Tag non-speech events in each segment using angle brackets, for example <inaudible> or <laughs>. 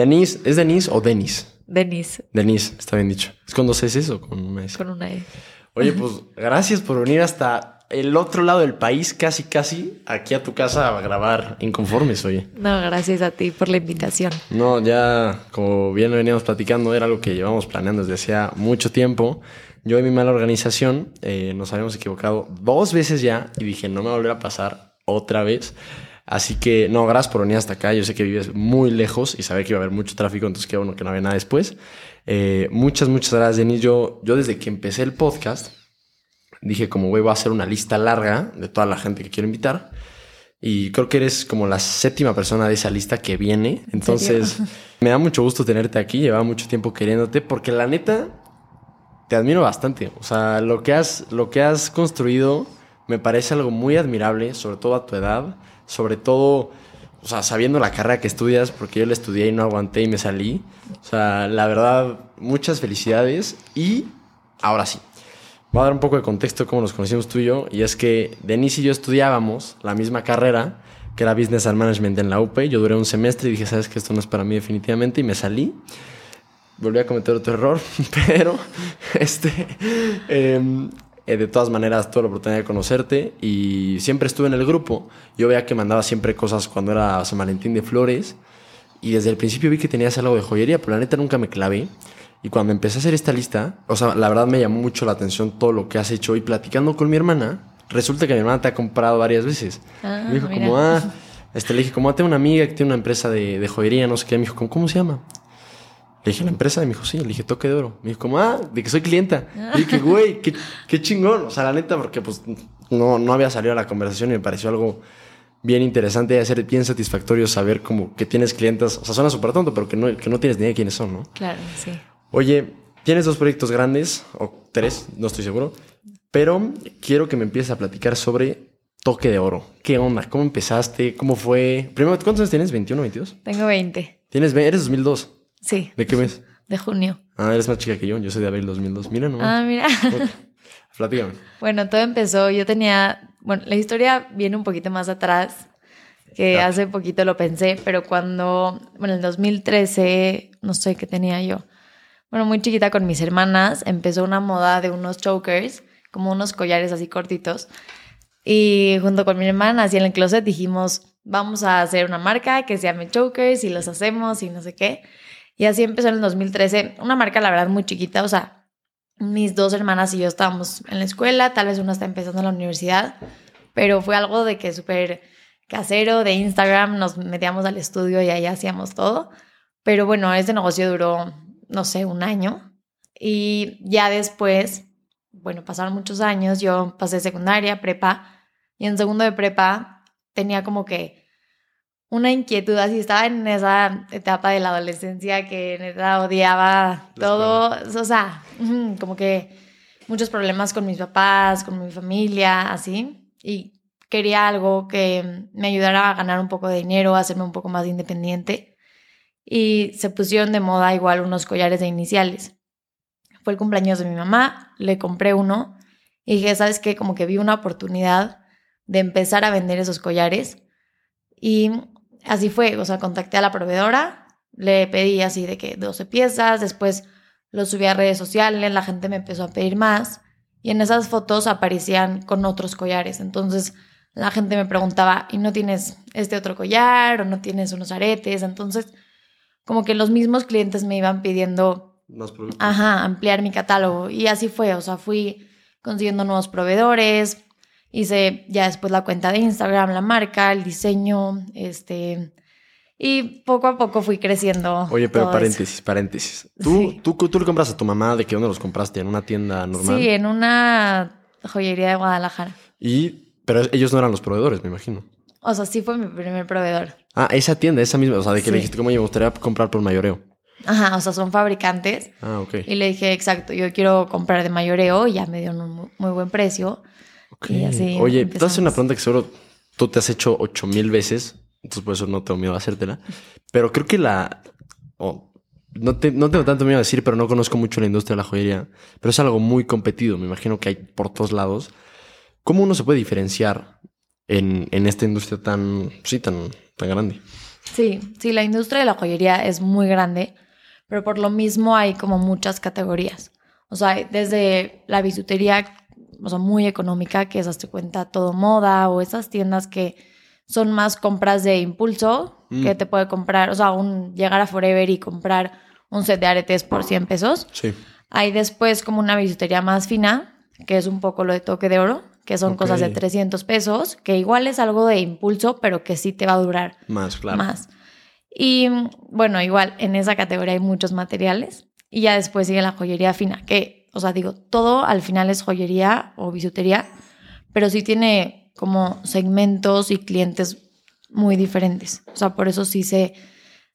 Denise, ¿es Denise o Denis? Denise. Denise, está bien dicho. ¿Es con dos S o con una S? Con una E. Oye, pues gracias por venir hasta el otro lado del país, casi, casi, aquí a tu casa a grabar Inconformes, oye. No, gracias a ti por la invitación. No, ya, como bien veníamos platicando, era algo que llevamos planeando desde hacía mucho tiempo. Yo y mi mala organización eh, nos habíamos equivocado dos veces ya y dije, no me va a volver a pasar otra vez. Así que, no, gracias por venir hasta acá. Yo sé que vives muy lejos y sabía que iba a haber mucho tráfico, entonces qué bueno que no había nada después. Eh, muchas, muchas gracias, Denis. Yo, yo desde que empecé el podcast, dije como, güey, voy a hacer una lista larga de toda la gente que quiero invitar. Y creo que eres como la séptima persona de esa lista que viene. Entonces, <laughs> me da mucho gusto tenerte aquí. Llevaba mucho tiempo queriéndote porque la neta, te admiro bastante. O sea, lo que has, lo que has construido me parece algo muy admirable, sobre todo a tu edad. Sobre todo, o sea, sabiendo la carrera que estudias, porque yo la estudié y no aguanté y me salí. O sea, la verdad, muchas felicidades. Y ahora sí, Voy a dar un poco de contexto cómo nos conocimos tú y yo. Y es que Denise y yo estudiábamos la misma carrera, que era Business and Management en la UP. Yo duré un semestre y dije, sabes que esto no es para mí definitivamente. Y me salí. Volví a cometer otro error, <laughs> pero este, em, eh, de todas maneras tuve la oportunidad de conocerte y siempre estuve en el grupo. Yo veía que mandaba siempre cosas cuando era San Valentín de flores y desde el principio vi que tenías algo de joyería, pero la neta nunca me clavé. Y cuando empecé a hacer esta lista, o sea, la verdad me llamó mucho la atención todo lo que has hecho. Y platicando con mi hermana, resulta que mi hermana te ha comprado varias veces. Ah, me dijo mira. como, ah, este, le dije, como, "Ah, tengo una amiga que tiene una empresa de, de joyería, no sé qué. Me dijo, ¿cómo, cómo se llama? Le dije, la empresa. Y me dijo, sí. Le dije, toque de oro. Me dijo, como, ah, de que soy clienta. Le dije, <laughs> güey, qué, qué chingón. O sea, la neta, porque pues no, no había salido a la conversación y me pareció algo bien interesante y hacer bien satisfactorio saber como que tienes clientas. O sea, suena súper tonto, pero que no, que no tienes ni idea de quiénes son, ¿no? Claro, sí. Oye, tienes dos proyectos grandes, o tres, no estoy seguro, pero quiero que me empieces a platicar sobre Toque de Oro. ¿Qué onda? ¿Cómo empezaste? ¿Cómo fue? Primero, ¿cuántos años tienes? ¿21, 22? Tengo 20. ¿Tienes, eres 2002. Sí, ¿De qué mes? de junio. Ah, eres más chica que yo. Yo soy de abril 2002. Mira, no. Ah, mira. <laughs> Platícame. Bueno, todo empezó, yo tenía, bueno, la historia viene un poquito más atrás, que Ah. hace poquito lo pensé, pero cuando, bueno, en el 2013, no sé qué tenía yo, bueno, muy chiquita con mis hermanas, empezó una moda de unos chokers, como unos collares así cortitos, y junto con mi hermana, así en el closet, dijimos, vamos a hacer una marca que se llame Chokers y los hacemos y no sé qué. Y así empezó en el 2013, una marca la verdad muy chiquita, o sea, mis dos hermanas y yo estábamos en la escuela, tal vez una está empezando en la universidad, pero fue algo de que súper casero, de Instagram, nos metíamos al estudio y ahí hacíamos todo. Pero bueno, ese negocio duró, no sé, un año. Y ya después, bueno, pasaron muchos años, yo pasé secundaria, prepa, y en segundo de prepa tenía como que una inquietud, así estaba en esa etapa de la adolescencia que neta odiaba La todo, o sea, como que muchos problemas con mis papás, con mi familia, así, y quería algo que me ayudara a ganar un poco de dinero, a hacerme un poco más independiente, y se pusieron de moda igual unos collares de iniciales. Fue el cumpleaños de mi mamá, le compré uno y dije, ¿sabes qué? Como que vi una oportunidad de empezar a vender esos collares y así fue, o sea, contacté a la proveedora, le pedí así de que 12 piezas, después lo subí a redes sociales, la gente me empezó a pedir más y en esas fotos aparecían con otros collares, entonces la gente me preguntaba, ¿y no tienes este otro collar o no tienes unos aretes? Entonces, como que los mismos clientes me iban pidiendo Más productos. Ajá, ampliar mi catálogo. Y así fue, o sea, fui consiguiendo nuevos proveedores, hice ya después la cuenta de Instagram, la marca, el diseño, este... Y poco a poco fui creciendo. Oye, pero todo eso. paréntesis, paréntesis. ¿Tú, Sí. tú, tú le compras a tu mamá de qué dónde los compraste? ¿En una tienda normal? Sí, en una joyería de Guadalajara. Y, pero ellos no eran los proveedores, me imagino. O sea, sí fue mi primer proveedor. Ah, esa tienda, esa misma. O sea, de que Sí. le dijiste, como me gustaría comprar por mayoreo. Ajá, o sea, son fabricantes. Ah, ok. Y le dije, exacto, yo quiero comprar de mayoreo y ya me dio un muy buen precio. Ok. Y así Oye, te hacer una empezamos. pregunta que seguro tú te has hecho ocho mil veces, entonces por eso no tengo miedo a hacértela. Pero creo que la. oh, no, te- no tengo tanto miedo a decir, pero no conozco mucho la industria de la joyería. Pero es algo muy competido, me imagino que hay por todos lados. ¿Cómo uno se puede diferenciar en, en esta industria tan, sí, tan, tan grande? Sí, sí, la industria de la joyería es muy grande, pero por lo mismo hay como muchas categorías. O sea, desde la bisutería, o sea, muy económica, que es hasta cuenta todo moda, o esas tiendas que son más compras de impulso, Mm. que te puede comprar, o sea, un, llegar a Forever y comprar un set de aretes por 100 pesos. Sí. Hay después como una bisutería más fina, que es un poco lo de toque de oro, que son cosas de 300 pesos, que igual es algo de impulso, pero que sí te va a durar Más, claro. más. Y mm, bueno, igual en esa categoría hay muchos materiales. Y ya después sigue la joyería fina, que, o sea, digo, todo al final es joyería o bisutería, pero sí tiene como segmentos y clientes muy diferentes. O sea, por eso sí se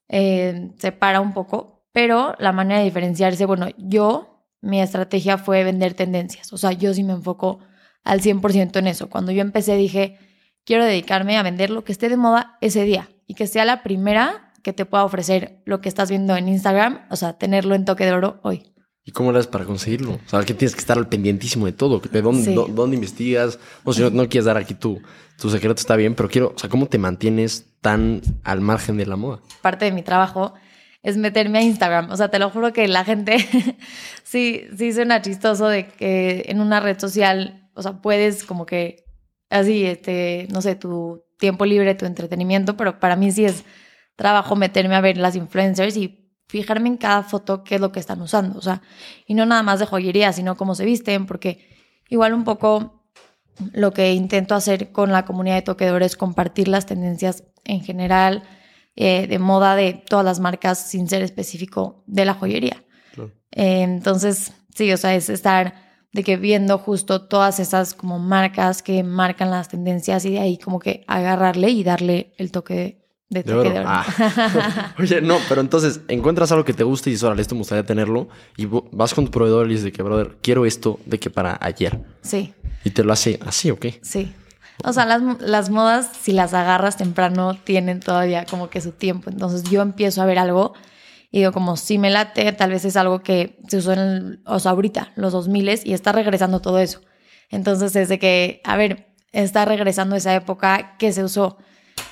eh, separa un poco. Pero la manera de diferenciarse, bueno, yo, mi estrategia fue vender tendencias. O sea, yo sí me enfoco al 100% en eso. Cuando yo empecé dije, quiero dedicarme a vender lo que esté de moda ese día y que sea la primera que te pueda ofrecer lo que estás viendo en Instagram, o sea, tenerlo en toque de oro hoy. ¿Y cómo eras para conseguirlo? O sea, que tienes que estar al pendientísimo de todo. ¿De dónde, Sí. dó- dónde investigas? O si no, no quieres dar aquí tu, tu secreto, está bien, pero quiero, o sea, ¿cómo te mantienes tan al margen de la moda? Parte de mi trabajo es meterme a Instagram. O sea, te lo juro que la gente <laughs> sí, sí suena chistoso de que en una red social, o sea, puedes como que así, este, no sé, tu tiempo libre, tu entretenimiento, pero para mí sí es trabajo meterme a ver las influencers y fijarme en cada foto qué es lo que están usando. O sea, y no nada más de joyería, sino cómo se visten, porque igual un poco lo que intento hacer con la comunidad de toquedores es compartir las tendencias en general eh, de moda de todas las marcas sin ser específico de la joyería. Claro. Eh, entonces, sí, o sea, es estar de que viendo justo todas esas como marcas que marcan las tendencias y de ahí como que agarrarle y darle el toque de, De toque oro. de oro. Ah. <laughs> Oye, no, pero entonces encuentras algo que te guste y dices, órale, esto me gustaría tenerlo. Y vas con tu proveedor y dices de que, brother, quiero esto de que para ayer. sí. Y te lo hace así, ¿ok? Sí. O sea, las, las modas, si las agarras temprano, tienen todavía como que su tiempo. Entonces yo empiezo a ver algo y digo, como si me late, tal vez es algo que se usó en, el- o sea, ahorita, los 2000 y está regresando todo eso. Entonces es de que, a ver, está regresando esa época que se usó.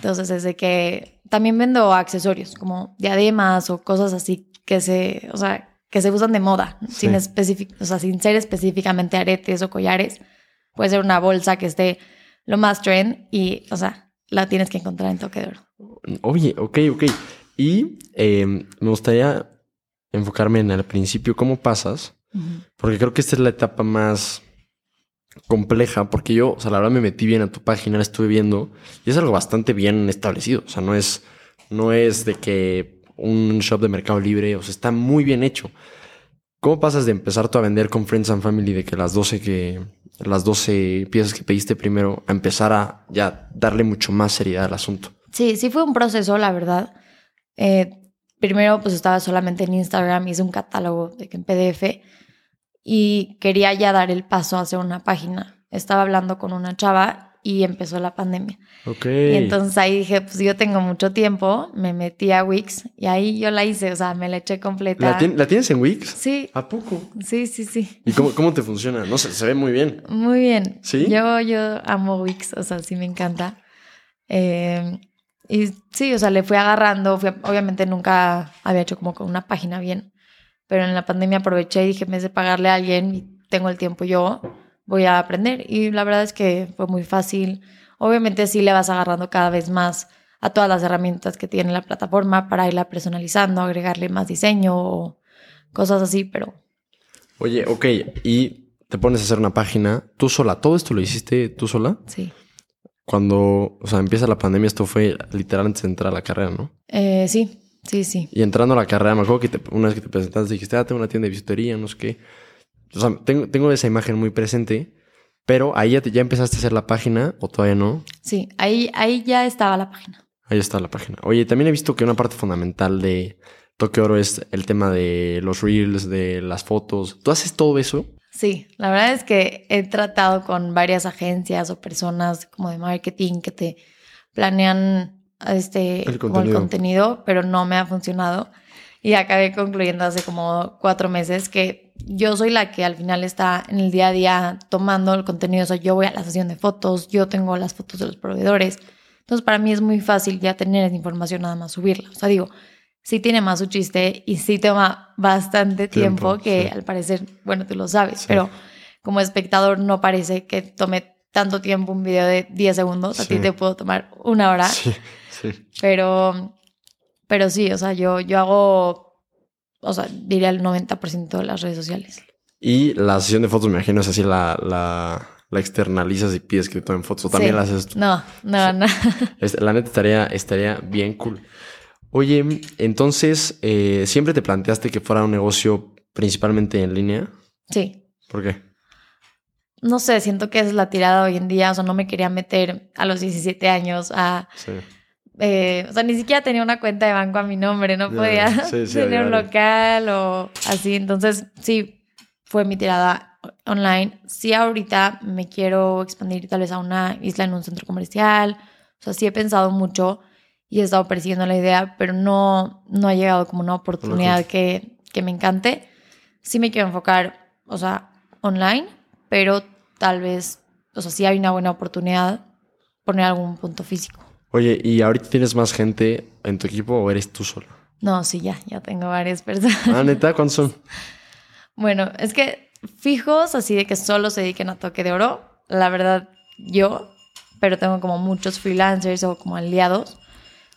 Entonces es de que también vendo accesorios como diademas o cosas así que se, o sea, que se usan de moda, sin, Sí. especific- o sea, sin ser específicamente aretes o collares. Puede ser una bolsa que esté lo más trend y, o sea, la tienes que encontrar en toque de oro. Oye, ok, ok. Y eh, me gustaría enfocarme en el principio, ¿cómo pasas? Porque creo que esta es la etapa más compleja, porque yo, o sea, la verdad me metí bien a tu página, la estuve viendo, y es algo bastante bien establecido. O sea, no es, no es de que un shop de Mercado Libre, o sea, está muy bien hecho. ¿Cómo pasas de empezar tú a vender con Friends and Family de que las 12 que las 12 piezas que pediste primero a empezar a ya darle mucho más seriedad al asunto? Sí, sí fue un proceso, la verdad. Eh, primero, pues estaba solamente en Instagram, hice un catálogo de que en PDF y quería ya dar el paso a hacer una página. Estaba hablando con una chava y empezó la pandemia. Ok. Y entonces ahí dije, pues yo tengo mucho tiempo, me metí a Wix y ahí yo la hice, o sea, me la eché completa. ¿La, tien- la tienes en Wix? Sí, ¿A poco? sí, sí, sí. ¿Y cómo, cómo te funciona? No sé, se ve muy bien. Muy bien. ¿Sí? Yo, yo amo Wix, o sea, sí me encanta. Eh, y sí, o sea, le fui agarrando. fui- obviamente nunca había hecho como con una página bien, pero en la pandemia aproveché y dije, en vez de pagarle a alguien y tengo el tiempo yo, voy a aprender. Y la verdad es que fue muy fácil. Obviamente sí le vas agarrando cada vez más a todas las herramientas que tiene la plataforma para irla personalizando, agregarle más diseño o cosas así, pero Oye, ok, y te pones a hacer una página tú sola. ¿Todo esto lo hiciste tú sola? sí. Cuando, o sea, empieza la pandemia, esto fue literal antes de entrar a la carrera, ¿no? Eh, sí, sí, sí. Y entrando a la carrera, me acuerdo que te- una vez que te presentaste dijiste, ah, tengo una tienda de bisutería, no sé qué. O sea, tengo, tengo esa imagen muy presente, pero ahí ya, te- ya empezaste a hacer la página, o todavía no. Sí, ahí, ahí ya estaba la página. Ahí está la página. Oye, también he visto que una parte fundamental de Toque Oro es el tema de los reels, de las fotos. ¿Tú haces todo eso? Sí, la verdad es que he tratado con varias agencias o personas como de marketing que te planean este El como el contenido. pero no me ha funcionado. Y acabé concluyendo hace como cuatro meses que yo soy la que al final está en el día a día tomando el contenido. O sea, yo voy a la sesión de fotos, yo tengo las fotos de los proveedores. Entonces, para mí es muy fácil ya tener esa información, nada más subirla. O sea, digo, sí tiene más su chiste y sí toma bastante tiempo, Tiempo, que sí. al parecer, bueno, tú lo sabes, Sí. pero como espectador no parece que tome tanto tiempo un video de 10 segundos. A ti Sí. te puedo tomar una hora, Sí, pero, pero sí, o sea, yo, yo hago, o sea, diría el 90% de las redes sociales. Y la sesión de fotos, me imagino, es así, la, la, la externalizas y pides que tomen fotos. O también Sí. la haces tú. No, no, no. La neta estaría, estaría bien cool. Oye, entonces, eh, ¿siempre te planteaste que fuera un negocio principalmente en línea? Sí. ¿Por qué? No sé, siento que es la tirada hoy en día. O sea, no me quería meter a los 17 años a. Sí. Eh, o sea, ni siquiera tenía una cuenta de banco a mi nombre. No podía sí, sí, tener un local o así. Entonces, sí, fue mi tirada online. Sí, ahorita me quiero expandir tal vez a una isla en un centro comercial. O sea, sí he pensado mucho y he estado persiguiendo la idea, pero no, no ha llegado como una oportunidad que, que me encante. Sí me quiero enfocar, o sea, online, pero tal vez, o sea, si hay una buena oportunidad, poner algún punto físico. Oye, ¿y ahorita tienes más gente en tu equipo o eres tú solo? No, sí, ya, ya tengo varias personas. Ah, neta, ¿cuántos son? Bueno, es que fijos, así de que solo se dediquen a toque de oro, la verdad, yo, pero tengo como muchos freelancers o como aliados.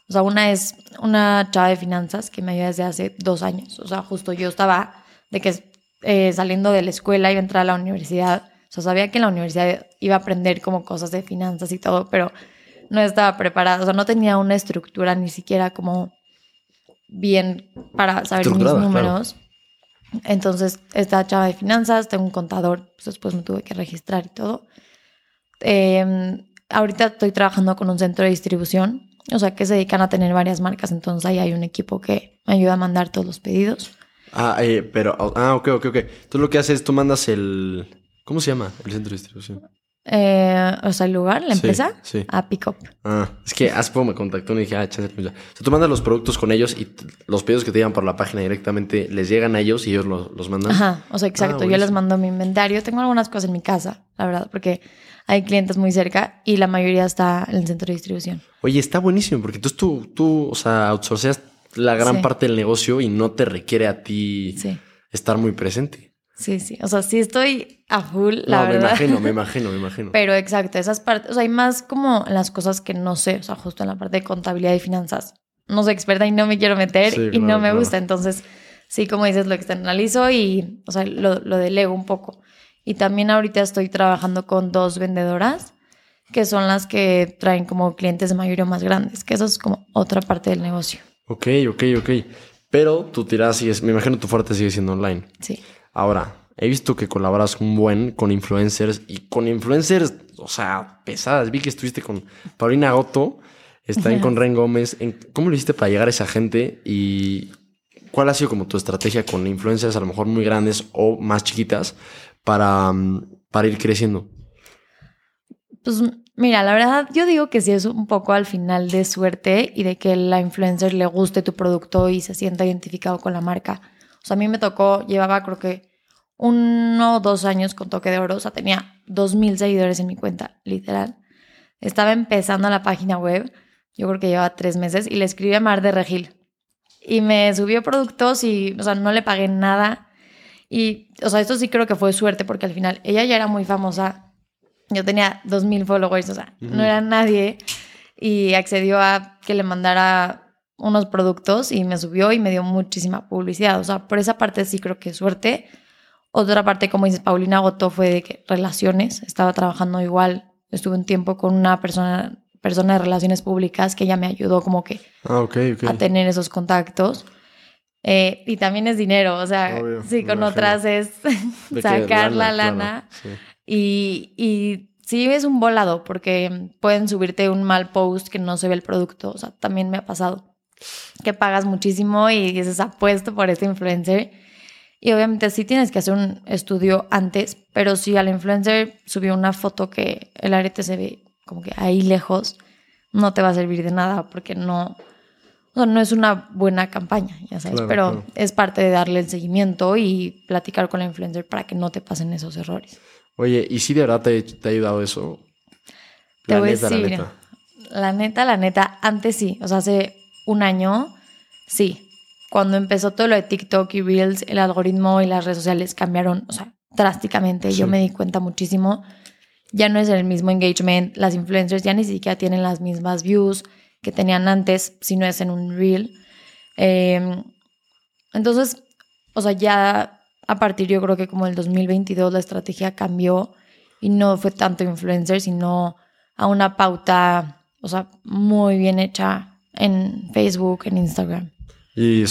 O sea, una es una chava de finanzas que me ayuda desde hace dos años. O sea, justo yo estaba de que eh, saliendo de la escuela iba a entrar a la universidad. O sea, sabía que en la universidad iba a aprender como cosas de finanzas y todo, pero no estaba preparada. O sea, no tenía una estructura ni siquiera como bien para saber mis claro. números. Entonces, esta chava de finanzas, tengo un contador, pues después me tuve que registrar y todo. Eh, ahorita estoy trabajando con un centro de distribución, o sea, que se dedican a tener varias marcas, entonces ahí hay un equipo que me ayuda a mandar todos los pedidos. Ah, eh, pero, ah, ok, ok, ok. Tú lo que haces, tú mandas el, ¿cómo se llama? El centro de distribución. Eh, o sea, el lugar, la empresa, sí. a Pick Up. Ah, es que hace poco me contactó y dije, ah, chance, pues. O sea, tú mandas los productos con ellos y los pedidos que te llegan por la página directamente les llegan a ellos y ellos los, los mandan. Ajá, o sea, exacto. Yo les mando mi inventario. Tengo algunas cosas en mi casa, la verdad, porque hay clientes muy cerca y la mayoría está en el centro de distribución. Oye, está buenísimo porque entonces tú, tú, o sea, outsourceas la gran Sí. parte del negocio y no te requiere a ti Sí, estar muy presente. Sí, sí. O sea, sí estoy a full, la no, me verdad. imagino, me <laughs> imagino, me imagino. Pero exacto, esas partes, o sea, hay más como las cosas que no sé, o sea, justo en la parte de contabilidad y finanzas. No soy experta y no me quiero meter Sí, y claro, no me claro. gusta. Entonces, sí, como dices, lo externalizo y, o sea, lo, lo delego un poco. Y también ahorita estoy trabajando con dos vendedoras que son las que traen como clientes de mayoría más grandes, que eso es como otra parte del negocio. Ok, ok, ok. Pero tu tirada sigue, me imagino tu fuerte sigue siendo online. Sí. Ahora, he visto que colaboras un buen con influencers y con influencers, o sea, pesadas. Vi que estuviste con Paulina Goto, están con Ren Gómez. ¿Cómo lo hiciste para llegar a esa gente y cuál ha sido como tu estrategia con influencers a lo mejor muy grandes o más chiquitas para, mm, para ir creciendo? Pues mira, la verdad yo digo que sí es un poco al final de suerte y de que la influencer le guste tu producto y se sienta identificado con la marca. O sea, a mí me tocó, llevaba creo que uno o dos años con toque de oro, o sea, tenía dos mil seguidores en mi cuenta, literal. Estaba empezando la página web, yo creo que llevaba tres meses, y le escribí a Mar de Regil. Y me subió productos y, o sea, no le pagué nada. Y, o sea, esto sí creo que fue suerte porque al final ella ya era muy famosa. Yo tenía 2.000 followers, o sea, no era nadie. Y accedió a que le mandara unos productos y me subió y me dio muchísima publicidad. O sea, por esa parte sí creo que es suerte. Otra parte, como dices, Paulina Goto fue de que relaciones. Estaba trabajando igual. Estuve un tiempo con una persona, persona de relaciones públicas que ella me ayudó como que Ah, ok, ok. a tener esos contactos. Eh, y también es dinero, o sea, Obvio, sí, con otras es <laughs> sacar la lana. sí. Y, y sí es un volado porque pueden subirte un mal post que no se ve el producto. O sea, también me ha pasado que pagas muchísimo y dices apuesto por este influencer. Y obviamente sí tienes que hacer un estudio antes, pero si al influencer subió una foto que el arete se ve como que ahí lejos, no te va a servir de nada porque no, o sea, no es una buena campaña, ya sabes. Claro, pero claro. es parte de darle el seguimiento y platicar con la influencer para que no te pasen esos errores. Oye, ¿y si de verdad te, te ha ayudado eso? Te La voy a neta, la decir, neta. la neta, la neta, antes sí, o sea, hace un año, sí. Cuando empezó todo lo de TikTok y Reels, el algoritmo y las redes sociales cambiaron, o sea, drásticamente. Yo me di cuenta muchísimo. Ya no es el mismo engagement, las influencers ya ni siquiera tienen las mismas views que tenían antes, si no es en un Reel. Eh, entonces, o sea, ya a partir yo creo que como el 2022 la estrategia cambió y no fue tanto influencer, sino a una pauta, o sea, muy bien hecha en Facebook, en Instagram. Y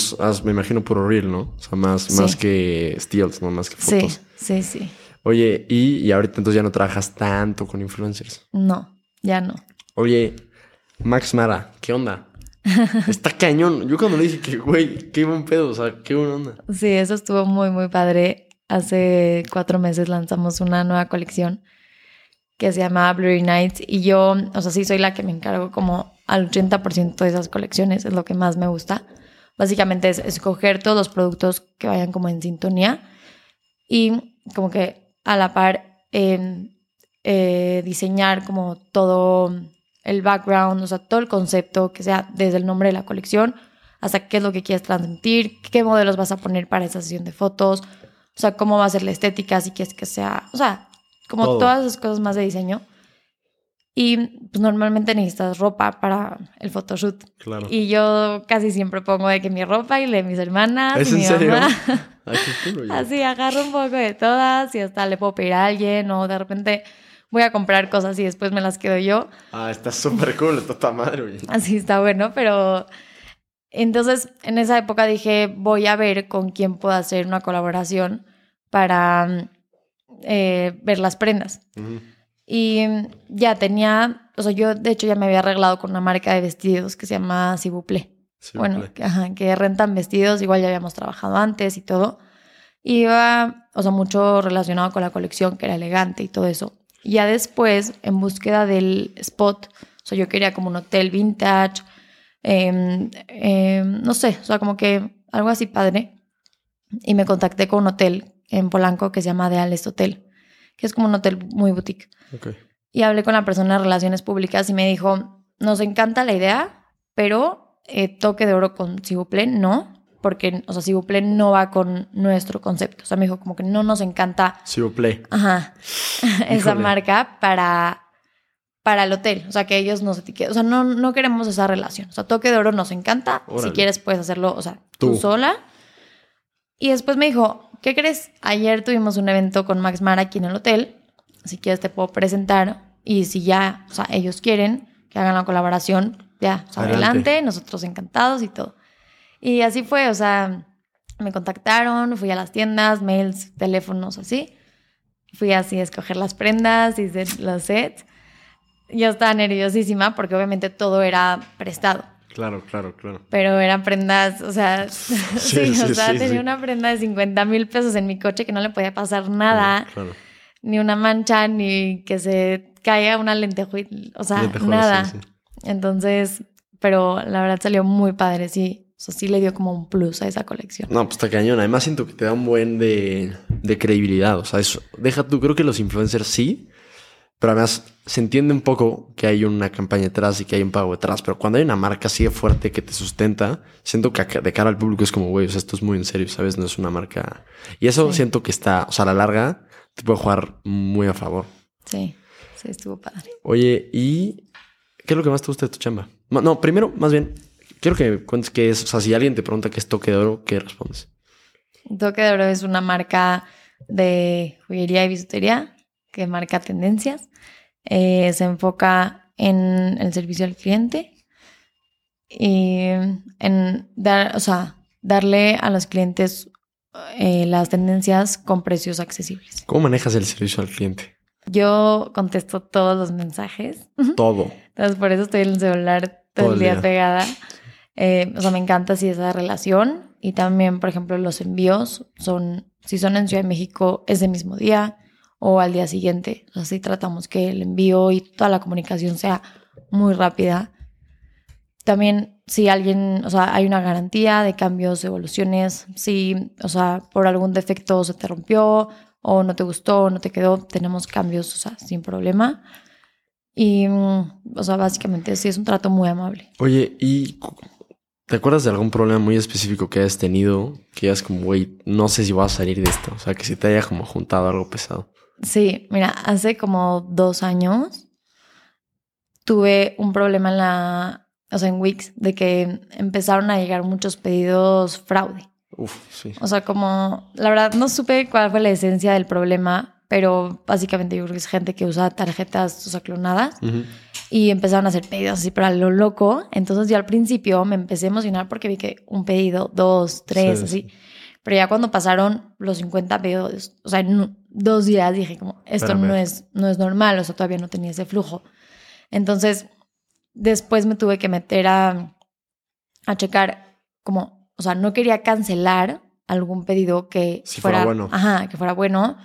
me imagino puro reel, ¿no? O sea, más, Sí. más que steals, ¿no? Más que Sí, fotos. sí, sí. Oye, y, y ahorita entonces ya no trabajas tanto con influencers. No, ya no. Oye, Max Mara, ¿qué onda? <laughs> Está cañón. Yo cuando le dije que, güey, qué buen pedo, o sea, qué buena onda. Sí, eso estuvo muy, muy padre. Hace cuatro meses lanzamos una nueva colección que se llama Blurry Nights y yo, o sea, sí soy la que me encargo como al 80% de esas colecciones, es lo que más me gusta. Básicamente es escoger todos los productos que vayan como en sintonía y como que a la par eh, eh, diseñar como todo el background, o sea, todo el concepto, que sea desde el nombre de la colección hasta qué es lo que quieres transmitir, qué modelos vas a poner para esa sesión de fotos, o sea, cómo va a ser la estética, si quieres que sea, o sea, como Todo. todas esas cosas más de diseño. Y pues normalmente necesitas ropa para el photoshoot. Claro. Y yo casi siempre pongo de que mi ropa y la de mis hermanas ¿Es y en mi serio? mamá. <laughs> Así agarro un poco de todas y hasta le puedo pedir a alguien o de repente voy a comprar cosas y después me las quedo yo. Ah, está súper cool, está toda madre. Así está bueno, pero entonces en esa época dije, voy a ver con quién puedo hacer una colaboración para mm, eh, ver las prendas. Y ya tenía, o sea, yo de hecho ya me había arreglado con una marca de vestidos que se llama Cibuple. Bueno, que, ajá, que rentan vestidos, igual ya habíamos trabajado antes y todo. Iba, o sea, mucho relacionado con la colección, que era elegante y todo eso. Y ya después, en búsqueda del spot, o sea, yo quería como un hotel vintage, em, em, no sé, o sea, como que algo así padre. Y me contacté con un hotel en Polanco que se llama The Alest Hotel, que es como un hotel muy boutique. Y hablé con la persona de relaciones públicas y me dijo, nos encanta la idea, pero eh, toque de oro con Cibuple, no, porque, o sea, Cibuple no va con nuestro concepto. O sea, me dijo como que no nos encanta, play. ajá, <laughs> esa marca para, para el hotel. O sea, que ellos nos etiqueten. O sea, no, no queremos esa relación. O sea, toque de oro nos encanta. Órale. Si quieres, puedes hacerlo, o sea, tú, Tú. sola. Y después me dijo, ¿qué crees? Ayer tuvimos un evento con Max Mara aquí en el hotel. Si quieres te puedo presentar. Y si ya, o sea, ellos quieren que hagan la colaboración, ya, o sea, Adelante. adelante, nosotros encantados y todo. Y así fue, o sea, me contactaron, fui a las tiendas, mails, teléfonos, así. Fui así a escoger las prendas, hice los sets. Yo estaba nerviosísima porque obviamente todo era prestado. Claro, claro, claro. Pero eran prendas, o sea, <laughs> <laughs> sí, Sí, o sea, sí, tenía sí. una prenda de 50 mil pesos en mi coche que no le podía pasar nada, Claro. ni una mancha, ni que se caiga una lentejuela, o sea, Lentejuela, nada. sí, sí. Entonces, pero la verdad salió muy padre, sí. O sea, sí le dio como un plus a esa colección. No, pues está cañón. Además siento que te da un buen de, de credibilidad. O sea, eso, deja tú, creo que los influencers sí, pero además se entiende un poco que hay una campaña detrás y que hay un pago detrás. Pero cuando hay una marca así de fuerte que te sustenta, siento que de cara al público es como, güey, o sea, esto es muy en serio, ¿sabes? No es una marca. Y eso Sí. siento que está, o sea, a la larga te puede jugar muy a favor. Sí, sí, estuvo padre. Oye, ¿y qué es lo que más te gusta de tu chamba? No, primero, más bien, quiero que me cuentes qué es. O sea, si alguien te pregunta qué es toque de oro, ¿qué respondes? Toque de Oro es una marca de joyería y bisutería que marca tendencias. Eh, se enfoca en el servicio al cliente y en dar, o sea, darle a los clientes eh, las tendencias con precios accesibles. ¿Cómo manejas el servicio al cliente? Yo contesto todos los mensajes. <laughs> Todo. Entonces, por eso estoy en el celular todo, Todo el día. pegada. Eh, o sea, me encanta así esa relación. Y también, por ejemplo, los envíos son, si son en Ciudad de México, ese mismo día o al día siguiente. O sea, sí tratamos que el envío y toda la comunicación sea muy rápida. También, si alguien, o sea, hay una garantía de cambios, evoluciones. Si, o sea, por algún defecto se te rompió o no te gustó, no te quedó, tenemos cambios, o sea, sin problema. Y, mm, o sea, básicamente sí es un trato muy amable. Oye, ¿y te acuerdas de algún problema muy específico que hayas tenido? Que hayas como, güey, no sé si voy a salir de esto. O sea, que si te haya como juntado algo pesado. Sí, mira, hace como dos años tuve un problema en la, o sea, en Wix, de que empezaron a llegar muchos pedidos fraude. Uf, sí. O sea, como, la verdad no supe cuál fue la esencia del problema, pero básicamente yo creo que es gente que usa tarjetas, o sea, clonadas. Y empezaron a hacer pedidos así, pero a lo loco. Entonces yo al principio me empecé a emocionar porque vi que un pedido, dos, tres, Sí, así. Pero ya cuando pasaron los 50 pedidos, o sea, en dos días dije como, esto Espérame. no es, no es normal, o sea, todavía no tenía ese flujo. Entonces, después me tuve que meter a, a checar como, o sea, no quería cancelar algún pedido que Si fuera bueno. Ajá, que fuera bueno.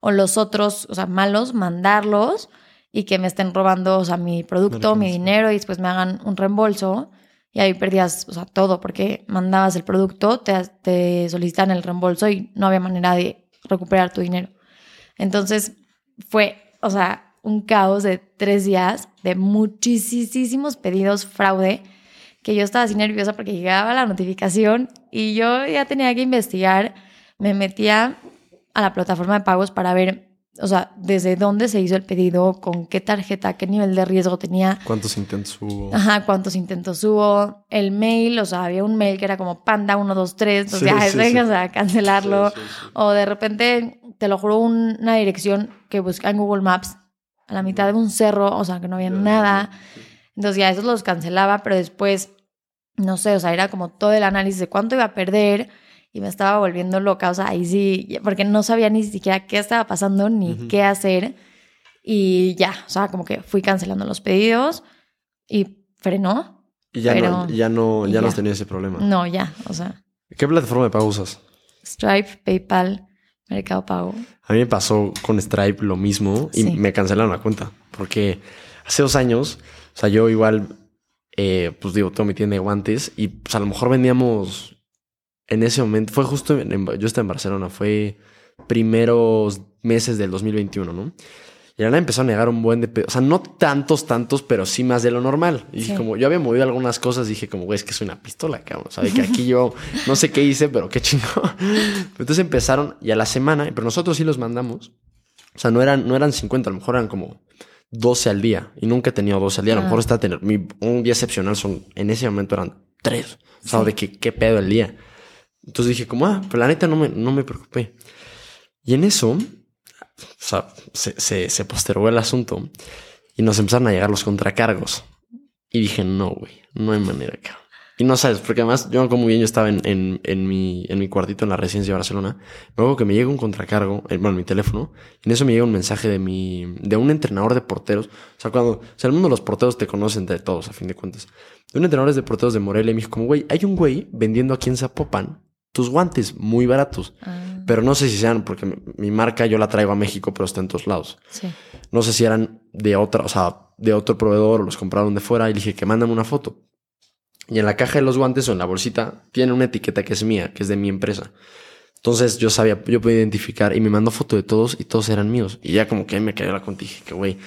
O los otros, o sea, malos, mandarlos y que me estén robando, o sea, mi producto, mi dinero y después me hagan un reembolso. Y ahí perdías, todo, porque mandabas el producto, te, te solicitan el reembolso y no había manera de recuperar tu dinero. Entonces fue, o sea, un caos de tres días de muchísimos pedidos fraude que yo estaba así nerviosa porque llegaba la notificación y yo ya tenía que investigar. Me metía a la plataforma de pagos para ver, o sea, desde dónde se hizo el pedido, con qué tarjeta, qué nivel de riesgo tenía. ¿Cuántos intentos hubo? Ajá, cuántos intentos hubo, el mail, o sea, había un mail que era como panda 123, entonces Sí, ya, sí, <laughs> sí. o sea, cancelarlo. O de repente, te lo juro, un- una dirección que buscaba en Google Maps a la mitad de un cerro, o sea, que no había nada. Entonces ya esos los cancelaba, pero después, no sé, o sea, era como todo el análisis de cuánto iba a perder y me estaba volviendo loca, o sea, ahí sí, porque no sabía ni siquiera qué estaba pasando ni qué hacer. Y ya, o sea, como que fui cancelando los pedidos y frenó. Y ya Pero- no, ya no, ya no has tenido ese problema. No, ya, o sea, ¿Qué plataforma de pago usas? Stripe, PayPal, Mercado Pago. A mí me pasó con Stripe lo mismo y Sí. me cancelaron la cuenta. Porque hace dos años, o sea, yo igual, eh, pues digo, tengo mi tienda de guantes y pues a lo mejor vendíamos en ese momento, fue justo, en, yo estaba en Barcelona, fue primeros meses del 2021, ¿no? Y ahora empezó a negar un buen de... pe- O sea, no tantos, tantos, pero sí más de lo normal. Y Sí. como yo había movido algunas cosas, dije como, güey, es que soy una pistola, cabrón. O sea, de que aquí yo no sé qué hice, pero qué chingón. <laughs> Entonces empezaron y a la semana, pero nosotros sí los mandamos. O sea, no eran, no eran 50, a lo mejor eran como 12 al día. Y nunca he tenido 12 al día. A lo Ah. mejor está tener mi, un día excepcional son, en ese momento eran 3. O sea, Sí. de que qué pedo el día. Entonces dije como, ah, pero la neta no me, no me preocupé. Y en eso, o sea, se, se, postergó el asunto y nos empezaron a llegar los contracargos. Y dije, no, güey, no hay manera, cabrón. Y no sabes, porque además yo como bien yo estaba en, en, en mi, en mi cuartito en la residencia de Barcelona. Luego que me llega un contracargo, eh, bueno, en mi teléfono, y en eso me llega un mensaje de mi, de un entrenador de porteros. O sea, cuando, o sea, el mundo de los porteros te conocen de todos, a fin de cuentas. De un entrenador de porteros de Morelia me dijo como, güey, hay un güey vendiendo aquí en Zapopan tus guantes muy baratos. Ah, Pero no sé si sean, porque mi- marca yo la traigo a México, pero está en todos lados. sí. No sé si eran de otra, o sea, de otro proveedor o los compraron de fuera. Y dije que mándame una foto. Y en la caja de los guantes o en la bolsita tiene una etiqueta que es mía, que es de mi empresa. Entonces yo sabía, yo podía identificar y me mandó foto de todos y todos eran míos. Y ya como que me cayó la cuenta y dije que güey.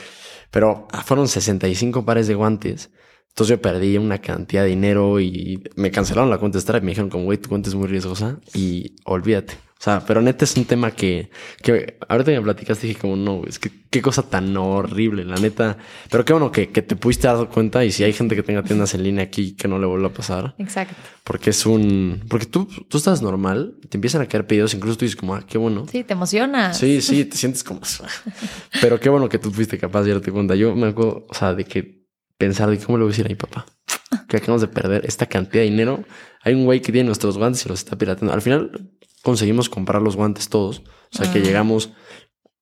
Pero ah, fueron 65 pares de guantes. Entonces yo perdí una cantidad de dinero y me cancelaron la cuenta de Stripe. Me dijeron como, güey, tu cuenta es muy riesgosa y olvídate. O sea, pero neta es un tema que, que ahorita me platicaste dije como, no, güey, es que qué cosa tan horrible, la neta. Pero qué bueno que, que te pudiste dar cuenta y si hay gente que tenga tiendas en línea aquí que no le vuelva a pasar. Exacto. Porque es un... Porque tú, tú estás normal, te empiezan a caer pedidos, incluso tú dices como, ah, qué bueno. Sí, te emocionas. Sí, sí, te sientes como... <laughs> Pero qué bueno que tú fuiste capaz de darte cuenta. Yo me acuerdo, o sea, de que pensar de cómo le voy a decir a mi papá que acabamos de perder esta cantidad de dinero. Hay un güey que tiene nuestros guantes y los está pirateando. Al final conseguimos comprar los guantes todos. O sea, que Ah. llegamos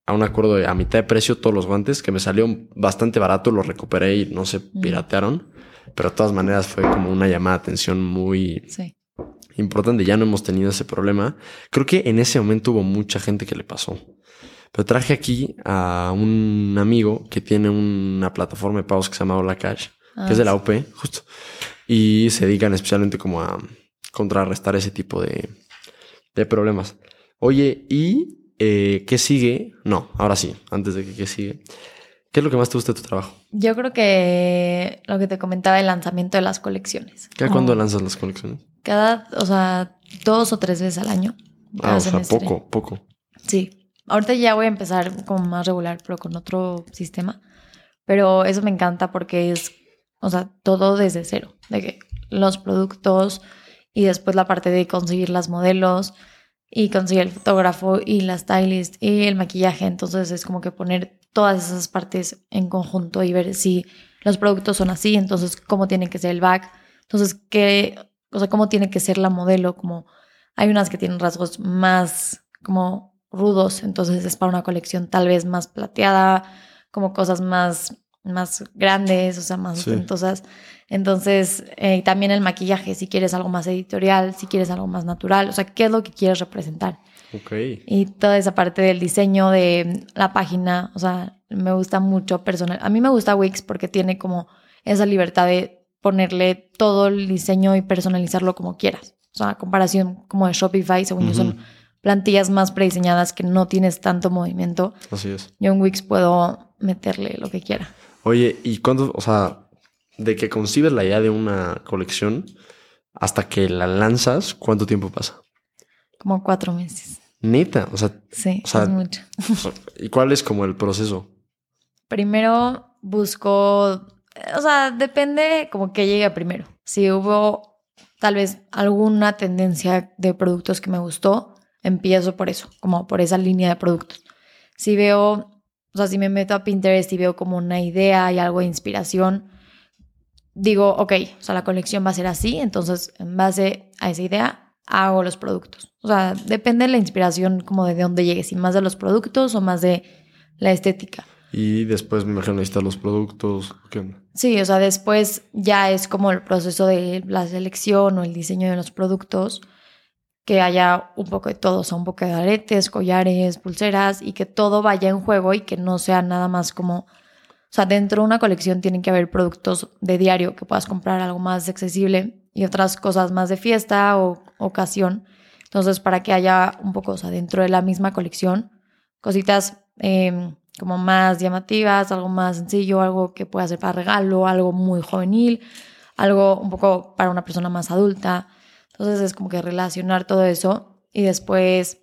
a un acuerdo de a mitad de precio todos los guantes, que me salió bastante barato, los recuperé y no se Mm. piratearon. Pero de todas maneras fue como una llamada de atención muy, Sí. importante. Ya no hemos tenido ese problema. Creo que en ese momento hubo mucha gente que le pasó. Pero traje aquí a un amigo que tiene una plataforma de pagos que se llama Hola Cash, que es de la OP, justo. Y se dedican especialmente como a contrarrestar ese tipo de, de problemas. Oye, ¿y eh, qué sigue? No, ahora sí, antes de que qué sigue. ¿Qué es lo que más te gusta de tu trabajo? Yo creo que lo que te comentaba, el lanzamiento de las colecciones. ¿Cada cuándo lanzas las colecciones? Cada, o sea, dos o tres veces al año. Ah, o sea, poco, poco. Sí. Ahorita ya voy a empezar como más regular, pero con otro sistema. Pero eso me encanta porque es, o sea, todo desde cero. De que los productos y después la parte de conseguir las modelos y conseguir el fotógrafo y la stylist y el maquillaje. Entonces es como que poner todas esas partes en conjunto y ver si los productos son así, entonces cómo tiene que ser el back, entonces qué, o sea, cómo tiene que ser la modelo, como hay unas que tienen rasgos más como rudos, entonces es para una colección tal vez más plateada, como cosas más, más grandes, o sea, más Sí. ostentosas. Entonces, eh, también el maquillaje, si quieres algo más editorial, si quieres algo más natural, o sea, qué es lo que quieres representar. Ok. Y toda esa parte del diseño de la página, o sea, me gusta mucho personal. A mí me gusta Wix porque tiene como esa libertad de ponerle todo el diseño y personalizarlo como quieras. O sea, a comparación como de Shopify, según yo, son plantillas más prediseñadas que no tienes tanto movimiento. Así es. Yo en Wix puedo meterle lo que quiera. Oye, ¿y cuándo, o sea, de que concibes la idea de una colección hasta que la lanzas, cuánto tiempo pasa? Como cuatro meses. Neta, o sea, Sí, O sea, es mucho. ¿y cuál es como el proceso? Primero busco, o sea, depende como que llegue primero. Si hubo tal vez alguna tendencia de productos que me gustó, empiezo por eso, como por esa línea de productos. Si veo, o sea, si me meto a Pinterest y veo como una idea y algo de inspiración, digo, ok, o sea, la colección va a ser así, entonces en base a esa idea hago los productos. O sea, depende de la inspiración como de dónde llegue, si más de los productos o más de la estética. Y después me imagino necesitas los productos. ¿Qué onda? Sí, o sea, después ya es como el proceso de la selección o el diseño de los productos, que haya un poco de todo, o sea, un poco de aretes, collares, pulseras y que todo vaya en juego y que no sea nada más como, o sea, dentro de una colección tienen que haber productos de diario que puedas comprar algo más accesible y otras cosas más de fiesta o ocasión. Entonces, para que haya un poco, o sea, dentro de la misma colección, cositas eh, como más llamativas, algo más sencillo, algo que pueda ser para regalo, algo muy juvenil, algo un poco para una persona más adulta. Entonces es como que relacionar todo eso y después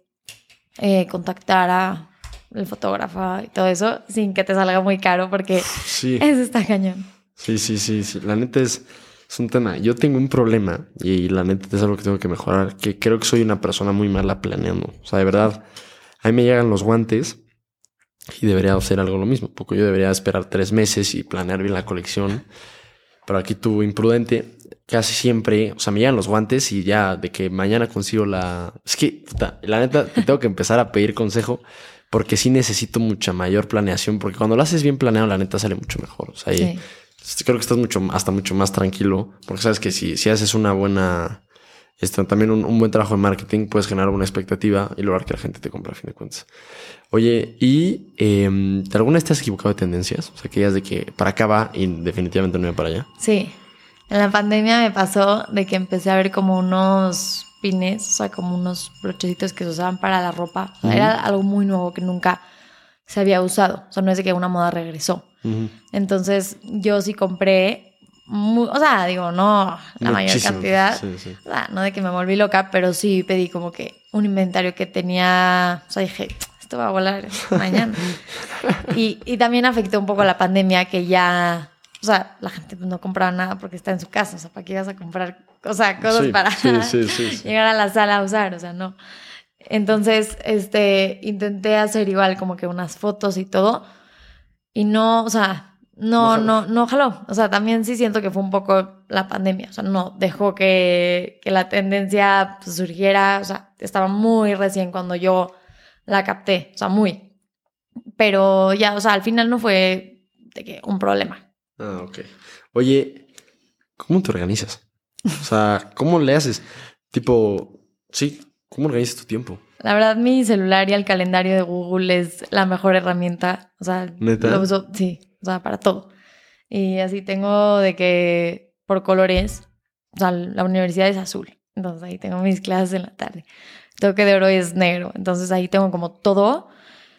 eh, contactar a el fotógrafo y todo eso sin que te salga muy caro porque Sí, <laughs> eso está cañón. sí, sí, sí, sí. La neta es, es un tema. Yo tengo un problema y la neta es algo que tengo que mejorar, que creo que soy una persona muy mala planeando. O sea, de verdad, a mí me llegan los guantes y debería hacer algo lo mismo, porque yo debería esperar tres meses y planear bien la colección. Pero aquí tú, imprudente, casi siempre, o sea, me llegan los guantes y ya de que mañana consigo la... Es que, puta, la neta, te tengo que empezar a pedir consejo porque sí necesito mucha mayor planeación, porque cuando lo haces bien planeado, la neta sale mucho mejor. O sea, y creo que estás mucho, hasta mucho más tranquilo, porque sabes que si, si haces una buena, esto, también un, un buen trabajo de marketing, puedes generar una expectativa y lograr que la gente te compre a fin de cuentas. Oye, ¿y eh, alguna vez te has equivocado de tendencias? O sea, que ya de que para acá va y definitivamente no iba para allá. Sí. En la pandemia me pasó de que empecé a ver como unos pines, o sea, como unos brochecitos que se usaban para la ropa. O sea, Era algo muy nuevo que nunca se había usado. O sea, no es de que una moda regresó. Entonces, yo sí compré, o sea, digo, no la mayor cantidad. Sí, sí. O sea, no de que me volví loca, pero sí pedí como que un inventario que tenía, o sea, dije, esto va a volar mañana. <laughs> y, y también afectó un poco la pandemia que ya, o sea, la gente no compraba nada porque está en su casa, o sea, ¿para qué ibas a comprar, o sea, cosas Sí, para sí, <laughs> sí. llegar a la sala a usar, o sea, no. Entonces, este, intenté hacer igual como que unas fotos y todo, y no, o sea, no, No no, no jaló. O sea, también sí siento que fue un poco la pandemia. O sea, no dejó que, que la tendencia pues, surgiera. O sea, estaba muy recién cuando yo la capté. O sea, muy. Pero ya, o sea, al final no fue de que un problema. Ah, ok. Oye, ¿cómo te organizas? O sea, ¿cómo le haces? Tipo, sí, ¿cómo organizas tu tiempo? La verdad, mi celular y el calendario de Google es la mejor herramienta. O sea, ¿Neta? lo uso, sí, o sea, para todo. Y así tengo de que por colores, o sea, la universidad es azul. Entonces ahí tengo mis clases en la tarde. Toque de oro es negro. Entonces ahí tengo como todo.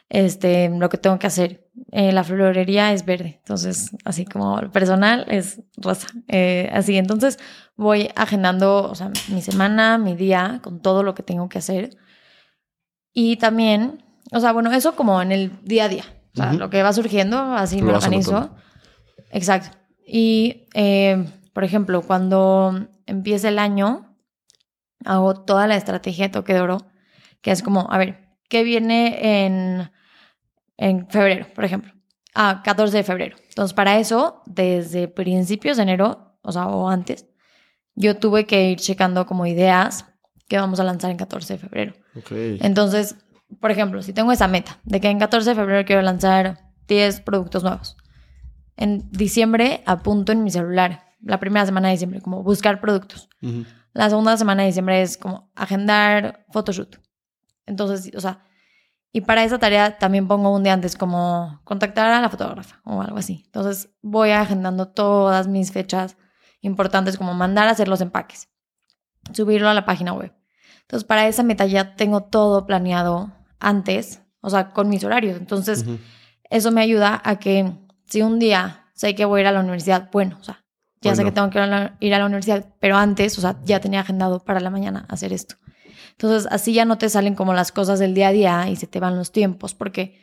Este, lo que tengo que hacer. Eh, la florería es verde, entonces así como el personal es rosa. Eh, así, entonces voy agendando, o sea, mi semana, mi día, con todo lo que tengo que hacer. Y también, o sea, bueno, eso como en el día a día. O sea, lo que va surgiendo, así Lo me organizo. Exacto. Y, eh, por ejemplo, cuando empieza el año, hago toda la estrategia de toque de oro, que es como, a ver, ¿qué viene en, en febrero, por ejemplo? Ah, 14 de febrero. Entonces, para eso, desde principios de enero, o sea, o antes, yo tuve que ir checando como ideas que vamos a lanzar en 14 de febrero. Ok. Entonces, por ejemplo, si tengo esa meta de que en 14 de febrero quiero lanzar 10 productos nuevos, en diciembre apunto en mi celular, la primera semana de diciembre, como buscar productos. La segunda semana de diciembre es como agendar photoshoot. Entonces, o sea, y para esa tarea también pongo un día antes como contactar a la fotógrafa o algo así. Entonces voy agendando todas mis fechas importantes como mandar a hacer los empaques, subirlo a la página web. Entonces para esa meta ya tengo todo planeado antes, o sea, con mis horarios. Entonces eso me ayuda a que si un día sé que voy a ir a la universidad, bueno, o sea, ya sé que tengo que ir a, la, ir a la universidad, pero antes, o sea, ya tenía agendado para la mañana hacer esto. Entonces, así ya no te salen como las cosas del día a día y se te van los tiempos, porque,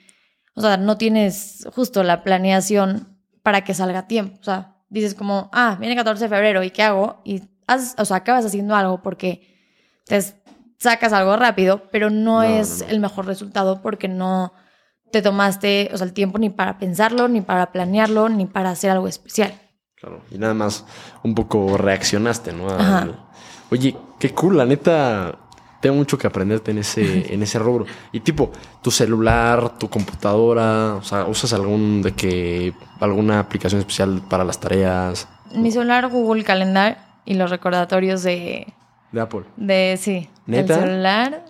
o sea, no tienes justo la planeación para que salga a tiempo. O sea, dices como, ah, viene 14 de febrero, ¿y qué hago? Y, o sea, acabas haciendo algo porque te sacas algo rápido, pero no, No, es no, no. el mejor resultado porque no te tomaste, o sea, el tiempo ni para pensarlo, ni para planearlo, ni para hacer algo especial. Claro. Y nada más un poco reaccionaste, ¿no? Al-. Oye, qué cool, la neta. Tengo mucho que aprenderte en ese, en ese rubro. Y tipo, tu celular, tu computadora, o sea, ¿usas algún de que alguna aplicación especial para las tareas Mi celular, Google Calendar y los recordatorios de, de Apple? de sí, ¿Neta? el celular.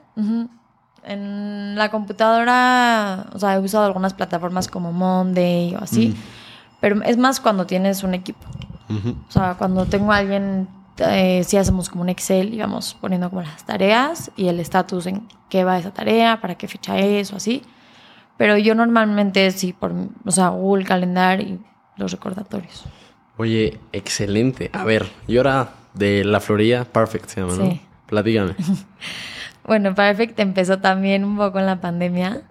En la computadora, o sea, he usado algunas plataformas como Monday o así, Mm. pero es más cuando tienes un equipo. O sea, cuando tengo a alguien, eh, sí hacemos como un Excel y vamos poniendo como las tareas y el estatus en qué va esa tarea, para qué fecha es o así. Pero yo normalmente sí, por, o sea, Google Calendar y los recordatorios. Oye, excelente. A ver, y ahora de la Florida, Perfect se llama, ¿no? Sí. Platícame. <laughs> Bueno, Perfect empezó también un poco en la pandemia.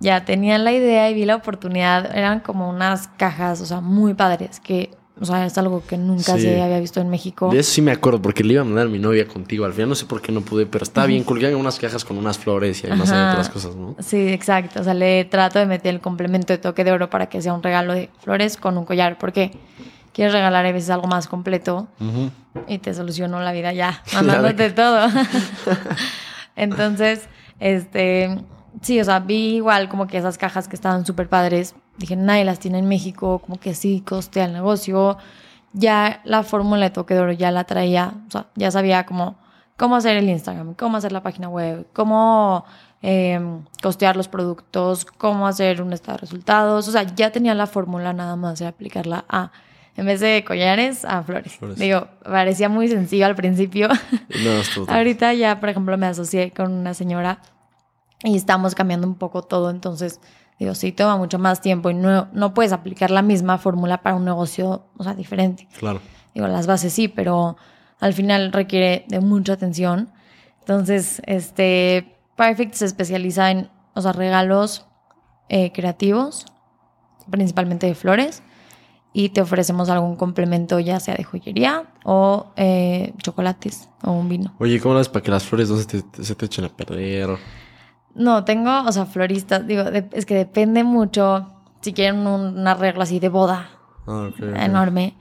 Ya tenía la idea y vi la oportunidad. Eran como unas cajas, o sea, muy padres, que, o sea, es algo que nunca Sí. se había visto en México. De eso sí me acuerdo, porque le iba a mandar a mi novia contigo. Al final no sé por qué no pude, pero está bien hagan unas cajas con unas flores y además hay otras cosas, ¿no? Sí, exacto. O sea, le trato de meter el complemento de toque de oro para que sea un regalo de flores con un collar, porque quieres regalar a veces algo más completo y te solucionó la vida ya, <laughs> mandándote todo. <laughs> <laughs> Entonces, este, sí, o sea, vi igual como que esas cajas que estaban súper padres. Dije, nadie las tiene en México, como que sí, costea el negocio. Ya la fórmula de toque de oro ya la traía, o sea, ya sabía cómo, cómo hacer el Instagram, cómo hacer la página web, cómo eh, costear los productos, cómo hacer un estado de resultados. O sea, ya tenía la fórmula nada más de aplicarla a, en vez de collares, a flores. Flores. Digo, parecía muy sencillo al principio. No, <laughs> Ahorita ya, por ejemplo, me asocié con una señora y estamos cambiando un poco todo. Entonces, digo, sí, toma mucho más tiempo y no, no puedes aplicar la misma fórmula para un negocio, o sea, diferente. Claro. Digo, las bases sí, pero al final requiere de mucha atención. Entonces, este, Perfect se especializa en, o sea, regalos eh, creativos, principalmente de flores, y te ofrecemos algún complemento, ya sea de joyería o eh, chocolates o un vino. Oye, ¿cómo lo haces para que las flores no se te, se te echen a perder? No, tengo, o sea, floristas, digo, de- es que depende mucho si quieren un, un arreglo así de boda Ah, enorme.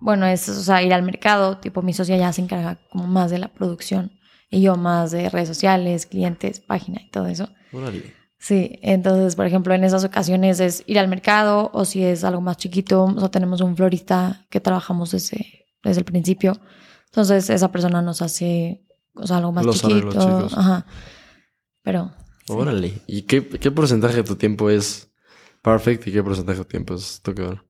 Bueno, es, o sea, ir al mercado, tipo mi socia ya se encarga como más de la producción y yo más de redes sociales, clientes, página y todo eso. Órale. Sí, entonces, por ejemplo, en esas ocasiones es ir al mercado o si es algo más chiquito, o sea, tenemos un florista que trabajamos desde, desde el principio. Entonces, esa persona nos hace o sea, algo más Los chiquito. arreglos. Ajá. Pero sí. Órale. ¿Y qué, qué porcentaje de tu tiempo es perfect y qué porcentaje de tu tiempo es toque de oro?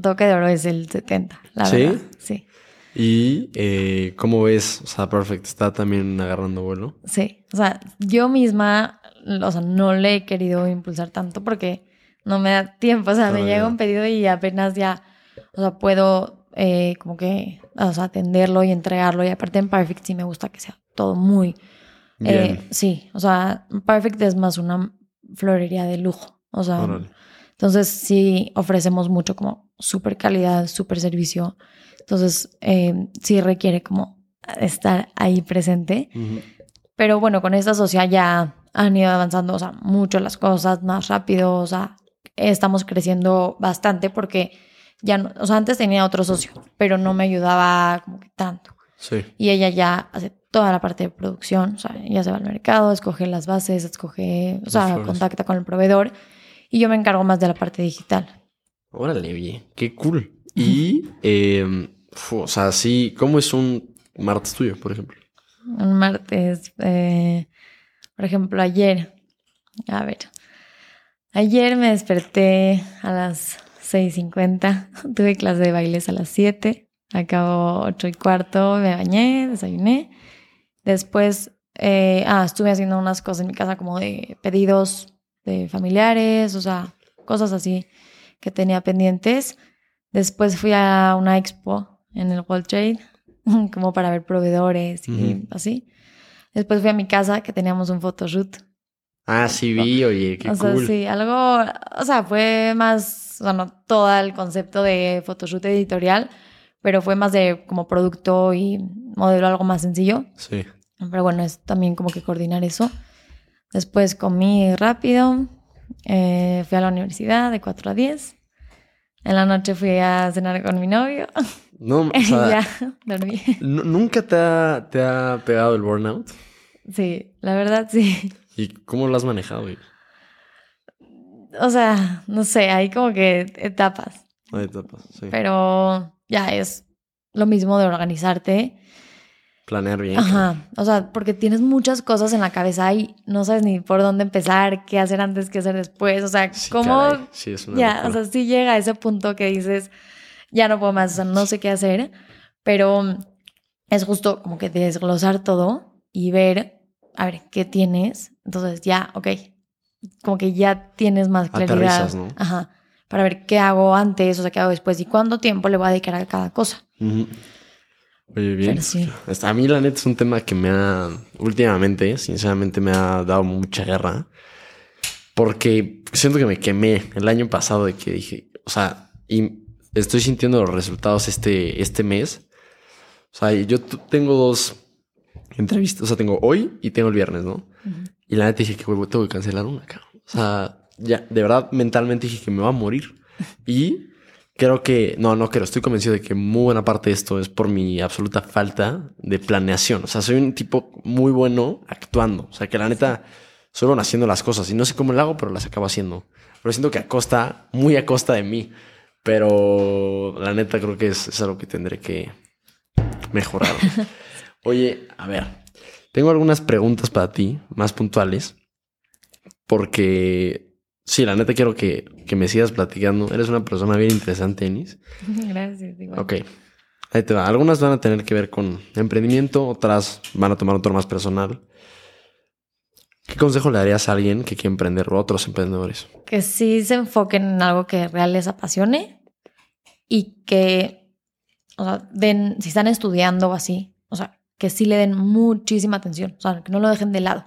toque de oro es el 70, la ¿Sí? verdad. Sí. Y eh, ¿cómo ves? O sea, perfect está también agarrando vuelo. Sí, o sea, yo misma o sea, no le he querido impulsar tanto porque no me da tiempo. O sea, me llega un pedido y apenas ya, o sea, puedo eh, como que, o sea, atenderlo y entregarlo. Y aparte en Perfect sí me gusta que sea todo muy... eh, sí, o sea, Perfect es más una florería de lujo. O sea, Órale. entonces sí ofrecemos mucho como súper calidad, súper servicio. Entonces eh, sí requiere como estar ahí presente. Pero bueno, con esta sociedad ya han ido avanzando, o sea, mucho las cosas, más rápido, o sea, estamos creciendo bastante porque ya, no, o sea, antes tenía otro socio, pero no me ayudaba como que tanto. Sí. Y ella ya hace toda la parte de producción, o sea, ella se va al mercado, escoge las bases, escoge, o sea, flores. contacta con el proveedor y yo me encargo más de la parte digital. Órale, oye, qué cool. Y, eh, fu, o sea, sí, ¿cómo es un martes tuyo, por ejemplo? Un martes, eh, por ejemplo, ayer, a ver, ayer me desperté a las 6.50, tuve clase de bailes a las 7, acabo 8 y cuarto, me bañé, desayuné, después, eh, ah, estuve haciendo unas cosas en mi casa como de pedidos de familiares, o sea, cosas así que tenía pendientes. Después fui a una expo en el World Trade, <laughs> como para ver proveedores y Ujú. así. Después fui a mi casa que teníamos un photoshoot. Ah, sí vi, oye, qué o sea, cool. sí, algo, o sea, fue más, o sea, no todo el concepto de photoshoot editorial, pero fue más de como producto y modelo algo más sencillo. Sí. Pero bueno, es también como que coordinar eso. Después comí rápido, eh, fui a la universidad de 4 a 10. En la noche fui a cenar con mi novio No, o <laughs> sea, ya dormí. ¿nu- ¿nunca te ha, te ha pegado el burnout? Sí, la verdad sí. ¿Y cómo lo has manejado? güey? O sea, no sé, hay como que etapas, Hay etapas, sí. pero ya es lo mismo de organizarte. Planear bien. Ajá, o sea, porque tienes muchas cosas en la cabeza y no sabes ni por dónde empezar, qué hacer antes, qué hacer después, o sea, Sí, cómo caray, Sí, es una Ya, o sea, sí llega a ese punto que dices, ya no puedo más, o sea, no sé qué hacer, pero es justo como que desglosar todo y ver, a ver, ¿qué tienes? Entonces ya, ok, como que ya tienes más claridad. Aterrizas, ¿no? Ajá, para ver qué hago antes, o sea, qué hago después y cuánto tiempo le voy a dedicar a cada cosa. Ujú. Oye, bien. Sí. A mí, la neta, es un tema que me ha, últimamente, sinceramente, me ha dado mucha guerra. Porque siento que me quemé el año pasado de que dije, o sea, y estoy sintiendo los resultados este, este mes. O sea, yo tengo dos entrevistas, o sea, tengo hoy y tengo el viernes, ¿no? Y la neta dije que tengo que cancelar una, cabrón. O sea, ya, de verdad, mentalmente dije que me va a morir. Y creo que, no, no creo, estoy convencido de que muy buena parte de esto es por mi absoluta falta de planeación. O sea, soy un tipo muy bueno actuando. O sea, que la neta, bueno haciendo las cosas y no sé cómo lo hago, pero las acabo haciendo. Pero siento que a costa, muy a costa de mí. Pero la neta creo que es, es algo que tendré que mejorar. <laughs> Oye, a ver, tengo algunas preguntas para ti, más puntuales, porque sí, la neta quiero que, que me sigas platicando. Eres una persona bien interesante, Enis. <laughs> Gracias, igual. Ok, ahí te va. Algunas van a tener que ver con emprendimiento, otras van a tomar un tono más personal. ¿Qué consejo le darías a alguien que quiere emprender o a otros emprendedores? que sí se enfoquen en algo que real les apasione y que, o sea, den, si están estudiando o así, o sea, que sí le den muchísima atención, o sea, que no lo dejen de lado.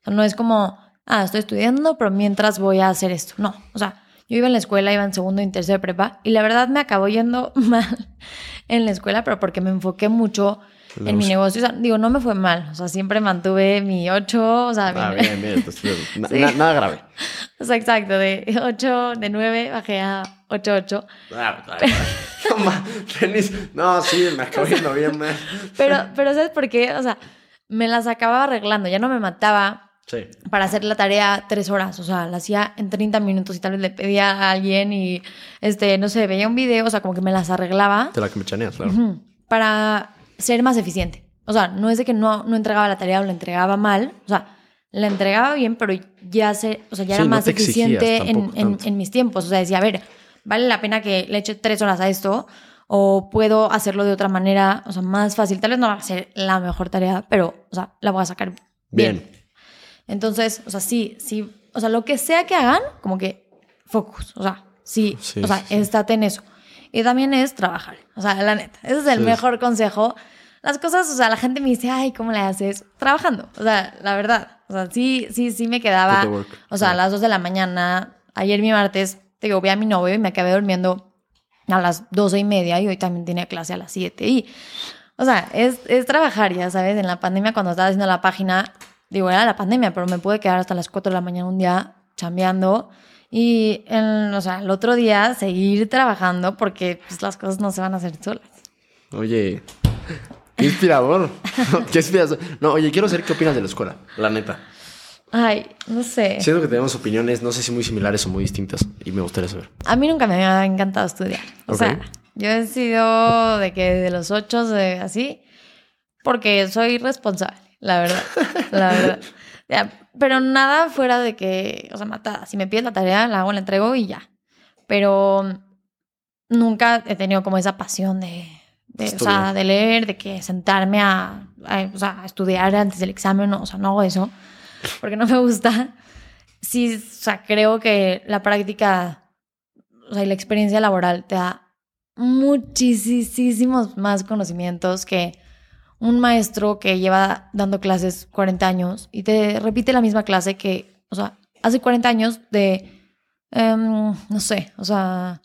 O sea, no es como, ah, estoy estudiando, pero mientras voy a hacer esto. No, o sea, yo iba en la escuela, iba en segundo y de prepa y la verdad me acabó yendo <laughs> mal en la escuela, pero porque me enfoqué mucho en mi negocio. O sea, digo, no me fue mal, o sea, siempre mantuve mi 8, o sea, Ah, bien, bien. entonces, <laughs> na- Sí. na- nada grave. <laughs> o sea, exacto, de 8, de 9 bajé a 8, 8. Ah, ah. No, sí, me acabo yendo bien mal. Pero, pero ¿sabes por qué? O sea, me las acababa arreglando, ya no me mataba Sí. para hacer la tarea tres horas, o sea, la hacía en 30 minutos y tal vez le pedía a alguien y, este, no sé, veía un video, o sea, como que me las arreglaba Te la que me chaneas, claro. para ser más eficiente. O sea, no es de que no, no entregaba la tarea o la entregaba mal, o sea, la entregaba bien, pero ya se, o sea, ya Sí, era más eficiente en, tampoco en- en mis tiempos. O sea, decía, a ver, vale la pena que le eche tres horas a esto o puedo hacerlo de otra manera, o sea, más fácil. Tal vez no va a ser la mejor tarea, pero, o sea, la voy a sacar bien. Bien. Entonces, o sea, sí, sí, o sea, lo que sea que hagan, como que focus, o sea, sí, Sí, o sea, sí, sí. estate en eso. Y también es trabajar, o sea, la neta, ese es el mejor consejo. Las cosas, o sea, la gente me dice, ay, ¿cómo le haces? Trabajando, o sea, la verdad, o sea, sí, sí, sí me quedaba, o sea, a las 2 de la mañana, ayer mi martes, te digo, vi a mi novio y me acabé durmiendo a las doce y media y hoy también tenía clase a las 7 y, o sea, es, es trabajar, ya sabes, en la pandemia cuando estaba haciendo la página, digo, era la pandemia, pero me pude quedar hasta las 4 de la mañana un día chambeando y, en, o sea, el otro día seguir trabajando porque pues, las cosas no se van a hacer solas. Oye, qué inspirador. <laughs> qué inspirador. No, oye, quiero saber qué opinas de la escuela, la neta. Ay, no sé. Siento que tenemos opiniones, no sé si muy similares o muy distintas, y me gustaría saber. A mí nunca me ha encantado estudiar. O sea, yo he sido de que de los ocho, de así, porque soy responsable, la verdad. la verdad. <laughs> Ya, pero nada fuera de que, o sea, matada. Si me pides la tarea, la hago, la entrego y ya. Pero nunca he tenido como esa pasión de, de, o sea, de leer, de que sentarme a, a, o sea, a estudiar antes del examen. No, o sea, no hago eso porque no me gusta. Sí, o sea, creo que la práctica o sea, y la experiencia laboral te da muchísimos más conocimientos que un maestro que lleva dando clases 40 años y te repite la misma clase que, o sea, hace 40 años de, em, no sé, o sea,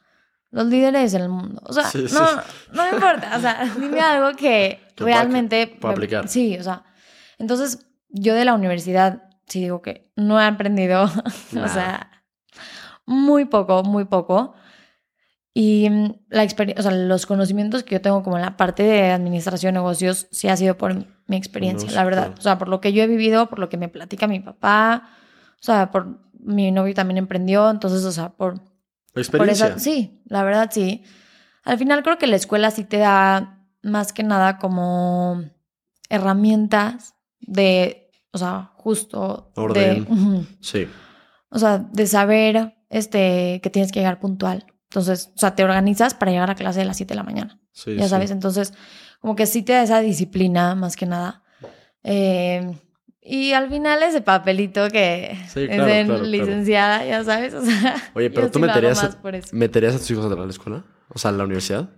los líderes del mundo. O sea, Sí, sí. no, no me importa, o sea, <laughs> dime algo que, realmente... pueda me- aplicar. Sí, o sea, entonces yo de la universidad sí digo que no he aprendido, <laughs> o sea, muy poco, muy poco. Y mm, la experiencia, o sea, los conocimientos que yo tengo como en la parte de administración de negocios sí ha sido por mi experiencia, No, la verdad. O sea, por lo que yo he vivido, por lo que me platica mi papá, o sea, por mi novio también emprendió, entonces, o sea, por, por Experiencia. esa, sí, la verdad sí. Al final creo que la escuela sí te da más que nada como herramientas de, o sea, justo Orden. de, Sí. o sea, de saber este que tienes que llegar puntual. Entonces, o sea, te organizas para llegar a clase a las 7 de la mañana, sí, ya sí. sabes. Entonces, como que sí te da esa disciplina más que nada. Eh, y al final ese papelito que Sí, es claro, de claro, licenciada, ya sabes. O sea, Oye, pero tú meterías, eso. ¿meterías a tus hijos a la escuela? O sea, a la universidad.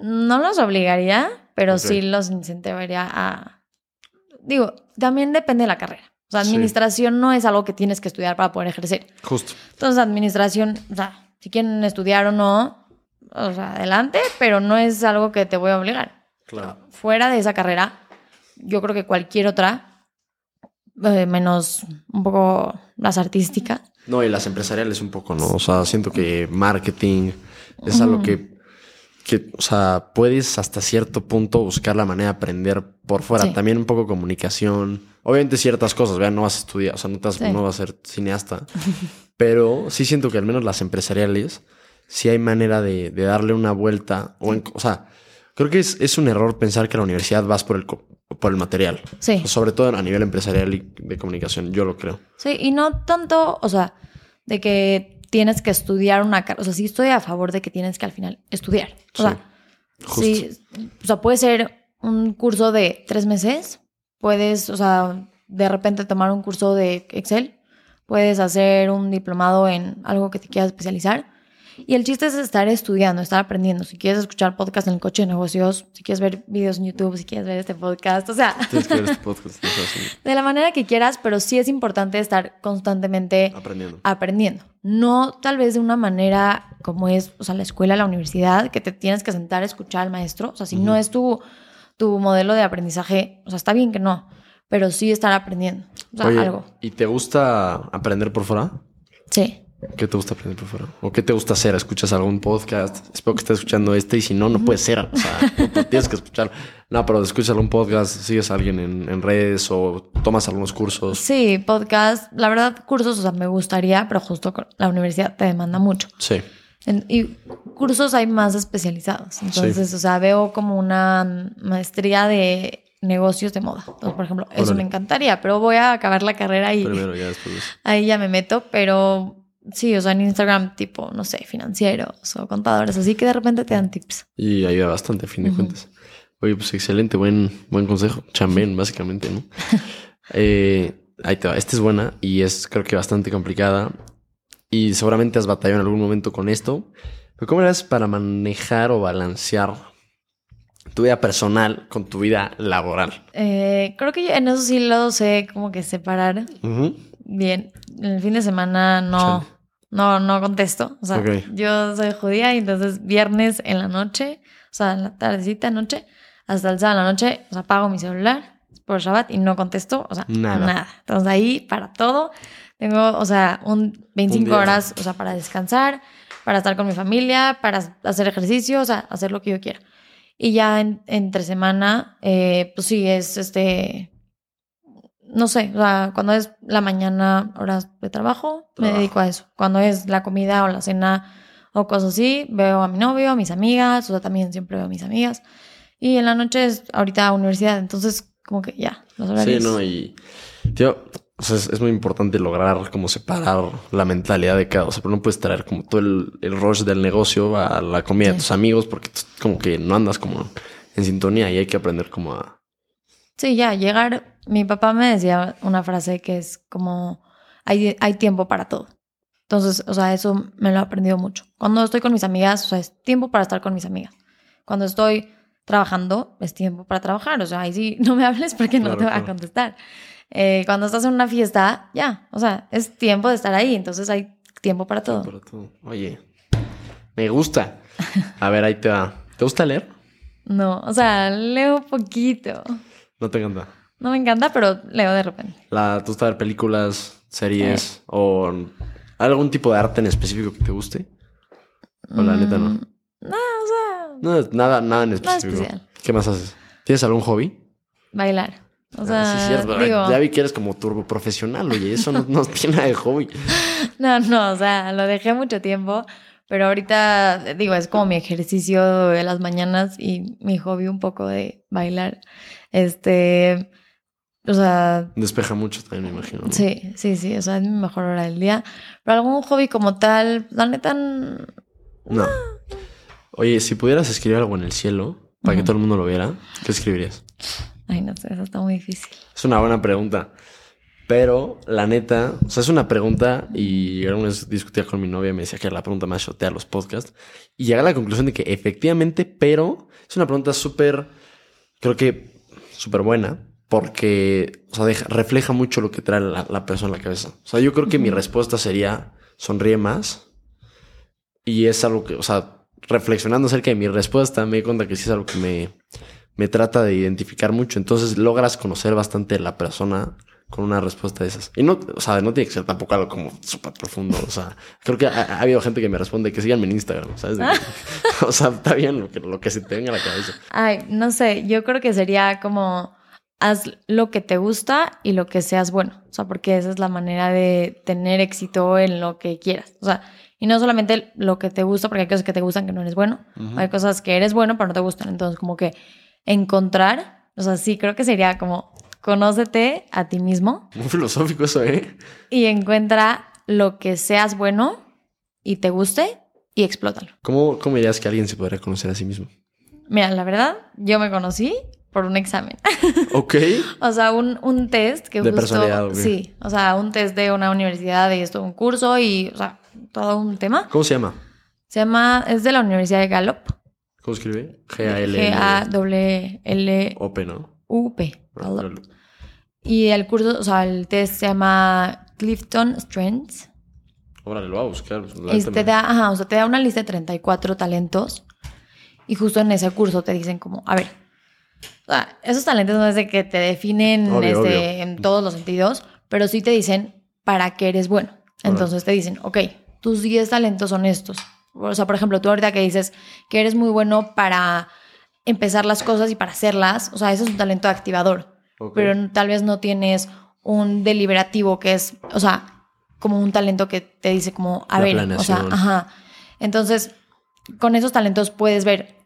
No los obligaría, pero sí los incentivaría a... Digo, también depende de la carrera. O sea, administración no es algo que tienes que estudiar para poder ejercer. Justo. Entonces, administración, o sea, si quieren estudiar o no, o sea, adelante, pero no es algo que te voy a obligar. Claro. Fuera de esa carrera, yo creo que cualquier otra, eh, menos un poco las artísticas, No, y las empresariales un poco, ¿no? O sea, siento que marketing es algo que, que, o sea, puedes hasta cierto punto buscar la manera de aprender por fuera. Sí. También un poco comunicación. Obviamente ciertas cosas, vean, no vas a estudiar, o sea, no, te vas- Sí. no vas a ser cineasta. <laughs> pero sí siento que al menos las empresariales, sí hay manera de, de darle una vuelta. O, en- o sea, creo que es, es un error pensar que a la universidad vas por el, por el material. sí. Sobre todo a nivel empresarial y de comunicación, yo lo creo. Sí, y no tanto, o sea, de que tienes que estudiar una carrera. O sea, sí estoy a favor de que tienes que al final estudiar. O Sí, sea, justo. sí, o sea, puede ser un curso de tres meses. Puedes, o sea, de repente tomar un curso de Excel. Puedes hacer un diplomado en algo que te quieras especializar. Y el chiste es estar estudiando, estar aprendiendo. Si quieres escuchar podcast en el coche de negocios, si quieres ver videos en YouTube, si quieres ver este podcast, o sea, este <laughs> podcast. de la manera que quieras, pero sí es importante estar constantemente aprendiendo. aprendiendo. No tal vez de una manera como es, o sea, la escuela, la universidad, que te tienes que sentar a escuchar al maestro. O sea, si no es tu, tu modelo de aprendizaje, o sea, está bien que no, pero sí estar aprendiendo. O sea, Oye, algo. ¿y te gusta aprender por fuera? Sí. ¿Qué te gusta aprender por fuera? ¿O qué te gusta hacer? ¿Escuchas algún podcast? Espero que estés escuchando este y si no, no puede ser. O sea, puta, tienes que escuchar. No, pero escuchas algún podcast, sigues a alguien en, en redes o tomas algunos cursos. Sí, podcast. La verdad, cursos, o sea, me gustaría, pero justo la universidad te demanda mucho. Sí. En- y cursos hay más especializados. Entonces, o sea, veo como una maestría de negocios de moda. Entonces, por ejemplo, eso me encantaría, pero voy a acabar la carrera y Primero, ya después. ahí ya me meto, pero sí, o sea, en Instagram tipo, no sé, financieros o contadores, así que de repente te dan tips. Y ayuda bastante, a fin de cuentas. Oye, pues excelente, buen, buen consejo. Chambén, básicamente, ¿no? <laughs> Eh, ahí te va. Esta es buena y es creo que bastante complicada. Y seguramente has batallado en algún momento con esto. Pero ¿cómo eres para manejar o balancear tu vida personal con tu vida laboral? Eh, creo que yo en eso sí lo sé como que separar Ujú. bien. El fin de semana no, Chale. No, no contesto. O sea, Ok. yo soy judía y entonces viernes en la noche, o sea, en la tardecita noche, hasta el sábado en la noche, o sea, apago mi celular por Shabbat y no contesto, o sea, Nada. nada. Entonces ahí para todo tengo, o sea, un 25 día. horas, o sea, para descansar, para estar con mi familia, para hacer ejercicio, o sea, hacer lo que yo quiera. Y ya en- entre semana, eh, pues sí, es este, no sé, o sea, cuando es la mañana, horas de trabajo, me dedico a eso. Cuando es la comida o la cena o cosas así, veo a mi novio, a mis amigas, o sea, también siempre veo a mis amigas. Y en la noche es ahorita universidad, entonces como que ya, los Sí, horarios. no, y tío, o sea, es, es muy importante lograr como separar la mentalidad de cada, o sea, pero no puedes traer como todo el, el rush del negocio a la comida de Sí. tus amigos porque como que no andas como en sintonía y hay que aprender como a... Sí, ya, llegar. Mi papá me decía una frase que es como: hay, hay tiempo para todo. Entonces, o sea, eso me lo he aprendido mucho. Cuando estoy con mis amigas, o sea, es tiempo para estar con mis amigas. Cuando estoy trabajando, es tiempo para trabajar. O sea, ahí sí <laughs> no me hables porque no Claro, te voy a claro. contestar. Eh, cuando estás en una fiesta, ya, o sea, es tiempo de estar ahí. Entonces hay tiempo para todo. para todo. Oye, me gusta. A ver, ahí te va. ¿Te gusta leer? No, o sea, leo poquito. No te encanta. No me encanta, pero leo de repente. La, ¿Te gusta ver películas, series Eh. o algún tipo de arte en específico que te guste? O la neta no. Mm, No, o sea, No, nada, nada en específico. ¿Qué más haces? ¿Tienes algún hobby? bailar. O Ah, sea, sí, es cierto. Digo, Ya vi que eres como turbo profesional, oye. Eso no, no <laughs> tiene nada de hobby. <laughs> no, no, o sea, lo dejé mucho tiempo, pero ahorita, digo, es como mi ejercicio de las mañanas y mi hobby un poco de bailar. Este, o sea, Despeja mucho también, me imagino. ¿no? sí, sí, sí, o sea, es mi mejor hora del día. Pero algún hobby como tal, la neta, No. Oye, si pudieras escribir algo en el cielo para que todo el mundo lo viera, ¿qué escribirías? ay, no sé, eso está muy difícil. Es una buena pregunta. Pero la neta, o sea, es una pregunta y alguna vez discutía con mi novia y me decía que era la pregunta más chotea los podcasts. Y llegué a la conclusión de que efectivamente, pero es una pregunta súper, creo que súper buena porque, o sea, deja- refleja mucho lo que trae la, la persona en la cabeza. O sea, yo creo que mi respuesta sería sonríe más. Y es algo que, o sea, reflexionando acerca de mi respuesta, me di cuenta que sí es algo que me, me trata de identificar mucho. Entonces logras conocer bastante a la persona con una respuesta de esas. Y no, o sea, no tiene que ser tampoco algo como súper profundo. O sea, creo que ha, ha habido gente que me responde que síganme en Instagram, ¿sabes? <laughs> O sea, está bien lo que, lo que se te venga a la cabeza. Ay, no sé, yo creo que sería como haz lo que te gusta y lo que seas bueno. O sea, porque esa es la manera de tener éxito en lo que quieras. O sea, y no solamente lo que te gusta, porque hay cosas que te gustan que no eres bueno. Ujú. Hay cosas que eres bueno, pero no te gustan. Entonces, como que encontrar, o sea, sí, creo que sería como conócete a ti mismo Muy filosófico eso, ¿eh? y encuentra lo que seas bueno y te guste y explótalo. ¿Cómo, ¿Cómo dirías que alguien se podría conocer a sí mismo? Mira, la verdad, yo me conocí por un examen. <laughs> Ok. O sea, un, un test que De justo... personalidad. Sí, o sea, un test de una universidad y esto, un curso y, o sea, todo un tema. ¿Cómo se llama? Se llama, es de la Universidad de Gallup. ¿Cómo escribe? G-A-L-L. G-A-W-L-U-P. OP, ¿no? Ah, Gallup. Y el curso, o sea, el test se llama Clifton Strengths. Órale, lo voy a buscar. pues, Y neta te me- da, ajá, o sea, te da una lista de 34 talentos. Y justo en ese curso te dicen como, a ver, o sea, esos talentos no es de que te definen Obvio, este, obvio. en todos los sentidos, pero sí te dicen para qué eres bueno. Entonces te dicen, ok, tus 10 talentos son estos. O sea, por ejemplo, tú ahorita que dices que eres muy bueno para empezar las cosas y para hacerlas, o sea, eso es un talento activador pero tal vez no tienes un deliberativo que es, o sea, como un talento que te dice como, a La ver, o sea, ajá. Entonces, con esos talentos puedes ver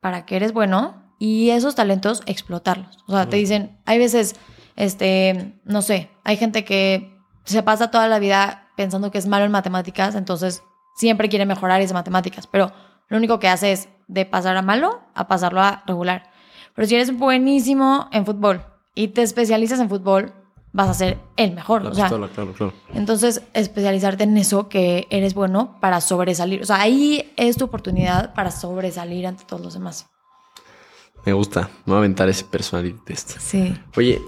para qué eres bueno y esos talentos explotarlos. O sea, te dicen, hay veces, este, no sé, hay gente que se pasa toda la vida pensando que es malo en matemáticas, entonces siempre quiere mejorar esas matemáticas, pero lo único que hace es de pasar a malo a pasarlo a regular. Pero si eres buenísimo en fútbol y te especializas en fútbol, vas a ser el mejor. La o sea, pistola, claro, claro. entonces, especializarte en eso que eres bueno para sobresalir. O sea, ahí es tu oportunidad para sobresalir ante todos los demás. Me gusta. Me voy a aventar ese personality test. Sí. Oye,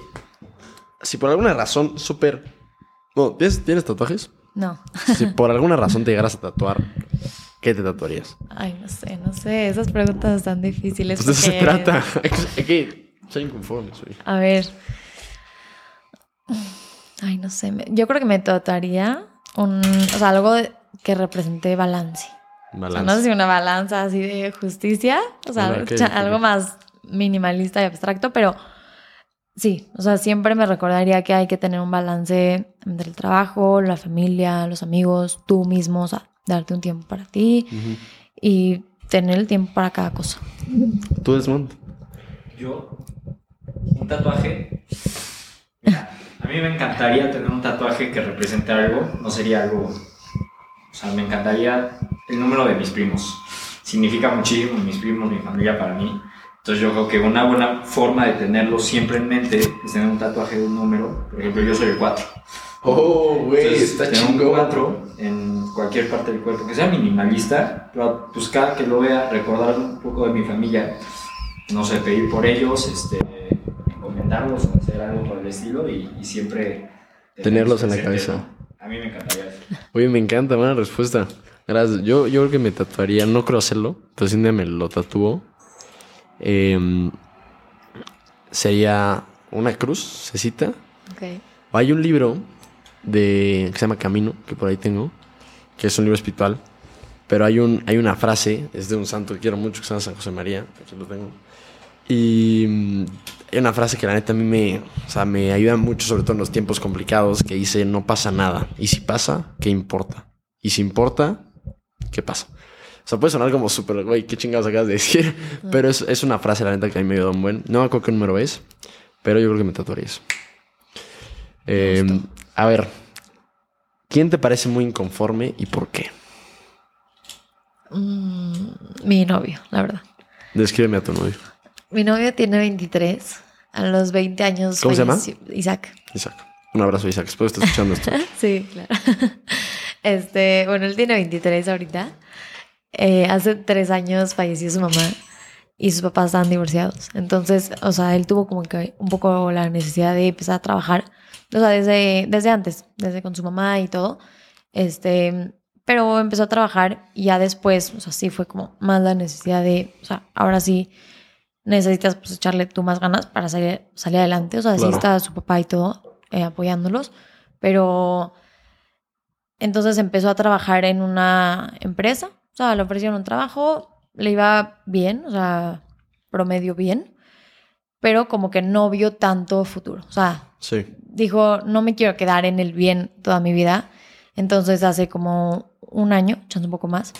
si por alguna razón súper... No, ¿tienes, ¿tienes tatuajes? No. Si <laughs> por alguna razón te llegaras a tatuar, ¿qué te tatuarías? Ay, no sé, no sé. Esas preguntas están difíciles. Pues de eso se trata. <laughs> Hay que, ser inconformes, güey. A ver. Ay, no sé. Yo creo que me tatuaría un. O sea, algo que represente balance. O sea, Balance. no sé si una balanza así de justicia. O sea, algo más minimalista y abstracto, pero sí. O sea, siempre me recordaría que hay que tener un balance entre el trabajo, la familia, los amigos, tú mismo. O sea, darte un tiempo para ti Ujú. y tener el tiempo para cada cosa. ¿Tú, Desmond? Yo, un tatuaje. Mira, a mí me encantaría tener un tatuaje que represente algo. No sería algo. O sea, me encantaría el número de mis primos. Significa muchísimo mis primos, mi familia para mí. Entonces yo creo que una buena forma de tenerlo siempre en mente es tener un tatuaje de un número. Por ejemplo, yo soy el 4. Oh, güey, está tener un chingón. 4 en cualquier parte del cuerpo, que sea minimalista, pero pues cada que lo vea, recordar un poco de mi familia, no sé, pedir por ellos, este, encomendarlos, hacer algo por el estilo y, y siempre Tenerlos en la cabeza. A mí me encantaría eso. Oye, me encanta, buena respuesta. Gracias. Yo, yo creo que me tatuaría, no creo hacerlo, pero un día me lo tatúo, em, sería una cruz, se cita. Ok. Hay un libro de, que se llama Camino, que por ahí tengo, que es un libro espiritual, pero hay, un, hay una frase, es de un santo que quiero mucho, que se llama San José María, aquí lo tengo. Y mm, hay una frase que la neta a mí me, o sea, me ayuda mucho, sobre todo en los tiempos complicados, que dice, no pasa nada. Y si pasa, ¿qué importa? Y si importa, ¿qué pasa? O sea, puede sonar como súper, güey, qué chingados acabas de decir. Pero es, es una frase, la neta, que a mí me ayuda un buen. No me acuerdo qué número es, pero yo creo que me tatuaría eso. Eh, a ver, ¿quién te parece muy inconforme y por qué? Mm, mi novio, la verdad. Descríbeme a tu novio. Mi novio tiene 23. A los 20 años. ¿Cómo se llama? Isaac. Isaac. Un abrazo, Isaac. Espero que estés escuchando esto. <laughs> Sí, claro. <laughs> Este, bueno, él tiene 23 ahorita. Eh, hace tres años falleció su mamá y sus papás estaban divorciados. Entonces, o sea, él tuvo como que un poco la necesidad de empezar a trabajar. O sea, desde, desde antes, desde con su mamá y todo. Este, pero empezó a trabajar y ya después, o sea, sí fue como más la necesidad de, o sea, ahora sí necesitas pues echarle tú más ganas para salir, salir adelante. O sea, sí Claro. está su papá y todo eh, apoyándolos, pero entonces empezó a trabajar en una empresa, sea, le ofrecieron un trabajo, le iba bien, o sea, promedio bien, pero como que no vio tanto futuro, o sea, Sí. dijo, no me quiero quedar en el bien toda mi vida. Entonces hace como un año, echando un poco más,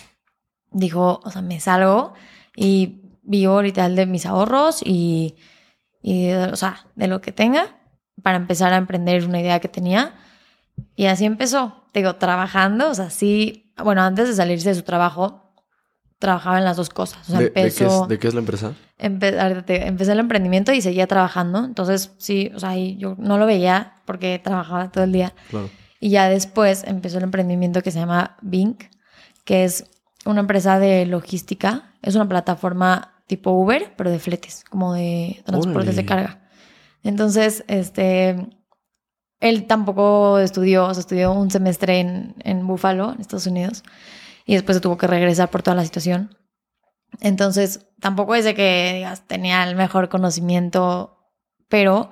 dijo, o sea, me salgo y vivo literal de mis ahorros y, y o sea, de lo que tenga para empezar a emprender una idea que tenía. Y así empezó, digo, trabajando, o sea, sí, bueno, antes de salirse de su trabajo, trabajaba en las dos cosas. O sea, ¿De, de qué empezó... es, de qué es la empresa? Empe- empecé el emprendimiento y seguía trabajando. Entonces, sí, o sea, yo no lo veía porque trabajaba todo el día. Claro. Y ya después empezó el emprendimiento que se llama Bink, que es una empresa de logística. Es una plataforma tipo Uber, pero de fletes, como de transportes de carga. Entonces, este, él tampoco estudió, o sea, estudió un semestre en, en Buffalo, en Estados Unidos, y después se tuvo que regresar por toda la situación. Entonces, tampoco es de que digas, tenía el mejor conocimiento, pero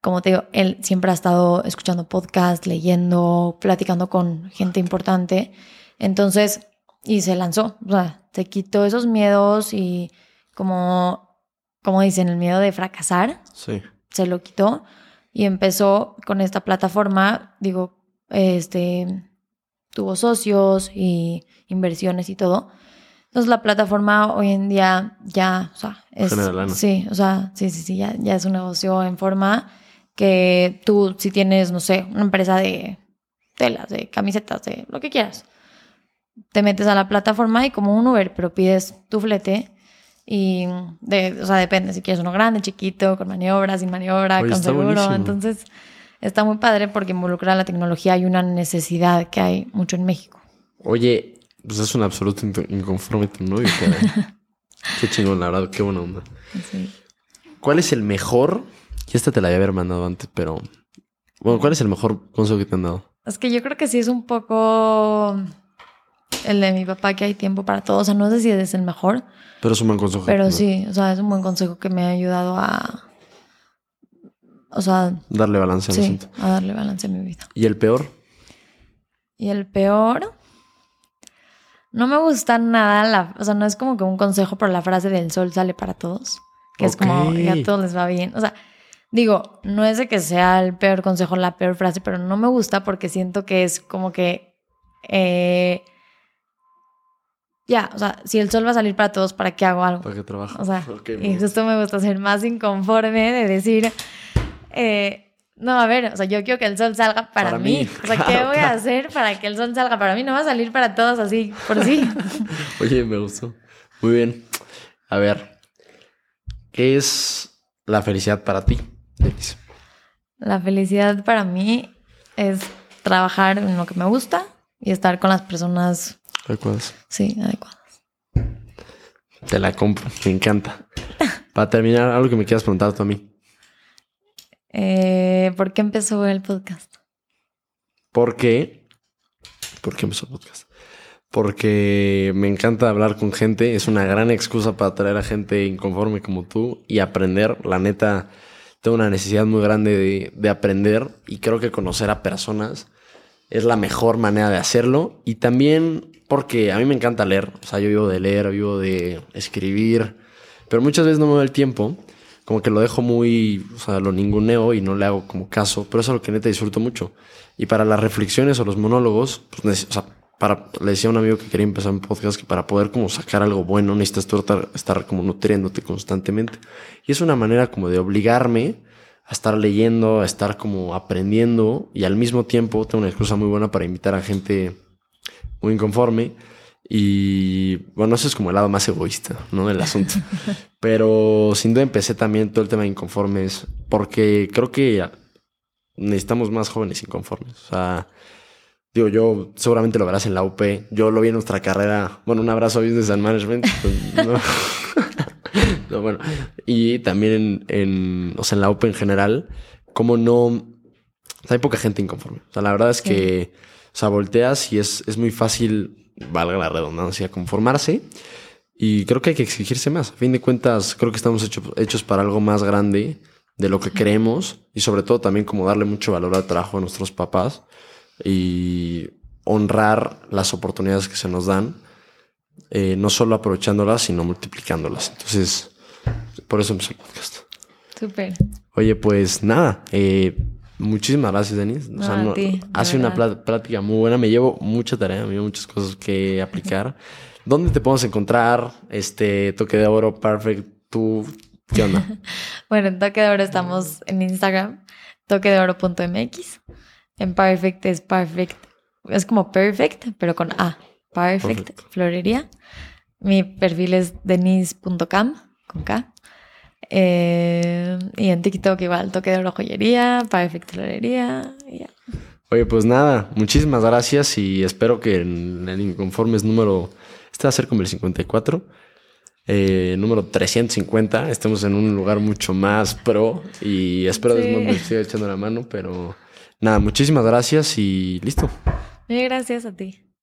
como te digo, él siempre ha estado escuchando podcasts, leyendo, platicando con gente importante. Entonces, y se lanzó, o sea, se quitó esos miedos y como, como dicen, el miedo de fracasar, Sí. se lo quitó y empezó con esta plataforma, digo, este, tuvo socios y inversiones y todo. Entonces la plataforma hoy en día ya, o sea, es, sí, o sea, sí, sí, sí, ya, ya es un negocio en forma que tú si tienes, no sé, una empresa de telas, de camisetas, de lo que quieras, te metes a la plataforma y como un Uber, pero pides tu flete y, de, o sea, depende si quieres uno grande, chiquito, con maniobra, sin maniobra, Oye, con seguro. buenísimo. Entonces, está muy padre porque involucra la tecnología y una necesidad que hay mucho en México. Oye, pues es un absoluto inconforme tu novio, <laughs> Qué chingón, la verdad, qué buena onda. Sí. ¿Cuál es el mejor? Y esta te la había mandado antes, pero. Bueno, ¿cuál es el mejor consejo que te han dado? Es que yo creo que sí es un poco el de mi papá, que hay tiempo para todo. O sea, no sé si es el mejor. Pero es un buen consejo. Pero sí, o sea, es un buen consejo que me ha ayudado a. O sea. Darle balance a sí, a darle balance a mi vida. ¿Y el peor? Y el peor. No me gusta nada la. O sea, no es como que un consejo, por la frase del sol sale para todos. Que es como, ya a todos les va bien. O sea, digo, no es de que sea el peor consejo, la peor frase, pero no me gusta porque siento que es como que. Eh, ya, o sea, si el sol va a salir para todos, ¿para qué hago algo? ¿Para qué trabajo? O sea, y justo me gusta ser más inconforme de decir, eh, no, a ver, o sea, yo quiero que el sol salga para, mí. O sea, ¿qué voy a hacer para que el sol salga para mí? No va a salir para todos así, por sí. <laughs> Oye, me gustó. Muy bien. A ver, ¿qué es la felicidad para ti, Denise? La felicidad para mí es trabajar en lo que me gusta y estar con las personas Adecuadas. Sí, adecuadas. Te la compro, me encanta. <laughs> Para terminar, algo que me quieras preguntar tú a mí. Eh, ¿Por qué empezó el podcast? ¿Por qué? ¿Por qué empezó el podcast? Porque me encanta hablar con gente, es una gran excusa para traer a gente inconforme como tú y aprender. La neta, tengo una necesidad muy grande de, de aprender y creo que conocer a personas es la mejor manera de hacerlo. Y también porque a mí me encanta leer. O sea, yo vivo de leer, vivo de escribir. Pero muchas veces no me doy el tiempo. Como que lo dejo muy, o sea, lo ninguneo y no le hago como caso. Pero eso es lo que neta disfruto mucho. Y para las reflexiones o los monólogos, pues, o sea, para, le decía a un amigo que quería empezar un podcast que para poder como sacar algo bueno necesitas estar, estar como nutriéndote constantemente. Y es una manera como de obligarme a estar leyendo, a estar como aprendiendo y al mismo tiempo tengo una excusa muy buena para invitar a gente muy inconforme. Y bueno, eso es como el lado más egoísta, ¿no? Del asunto. <laughs> Pero sin duda empecé también todo el tema de inconformes porque creo que necesitamos más jóvenes inconformes. O sea, digo, yo seguramente lo verás en la UP. Yo lo vi en nuestra carrera. Bueno, un abrazo a Business and Management. <laughs> Pues, <laughs> no. bueno. Y también en, o sea, en la UP en general, como no... hay poca gente inconforme. O sea, la verdad es que... sea, volteas y es, es muy fácil, valga la redundancia, conformarse. Y creo que hay que exigirse más. A fin de cuentas, creo que estamos hechos para algo más grande de lo que creemos y sobre todo también como darle mucho valor al trabajo de nuestros papás y honrar las oportunidades que se nos dan, eh, no solo aprovechándolas, sino multiplicándolas. Entonces, por eso empezó el podcast. Súper. Oye, pues nada, eh, Muchísimas gracias, Denis. hace una plática muy buena. Me llevo mucha tarea, me llevo muchas cosas que aplicar. <laughs> ¿Dónde te podemos encontrar? Este Toque de Oro, Perfect, tú, ¿qué onda? <laughs> bueno, en Toque de Oro estamos en Instagram, toquedeoro.mx. En Perfect es Perfect, es como Perfect, pero con A. Perfect, florería. Mi perfil es denise.cam, con K. Eh, y en TikTok igual, toque de oro joyería, para efectualería y ya. Oye, pues nada, muchísimas gracias y espero que en el Inconformes número, este va a ser como el 54, eh, número 350, estemos en un lugar mucho más pro y espero que me siga echando la mano, pero nada, muchísimas gracias y listo. Gracias a ti.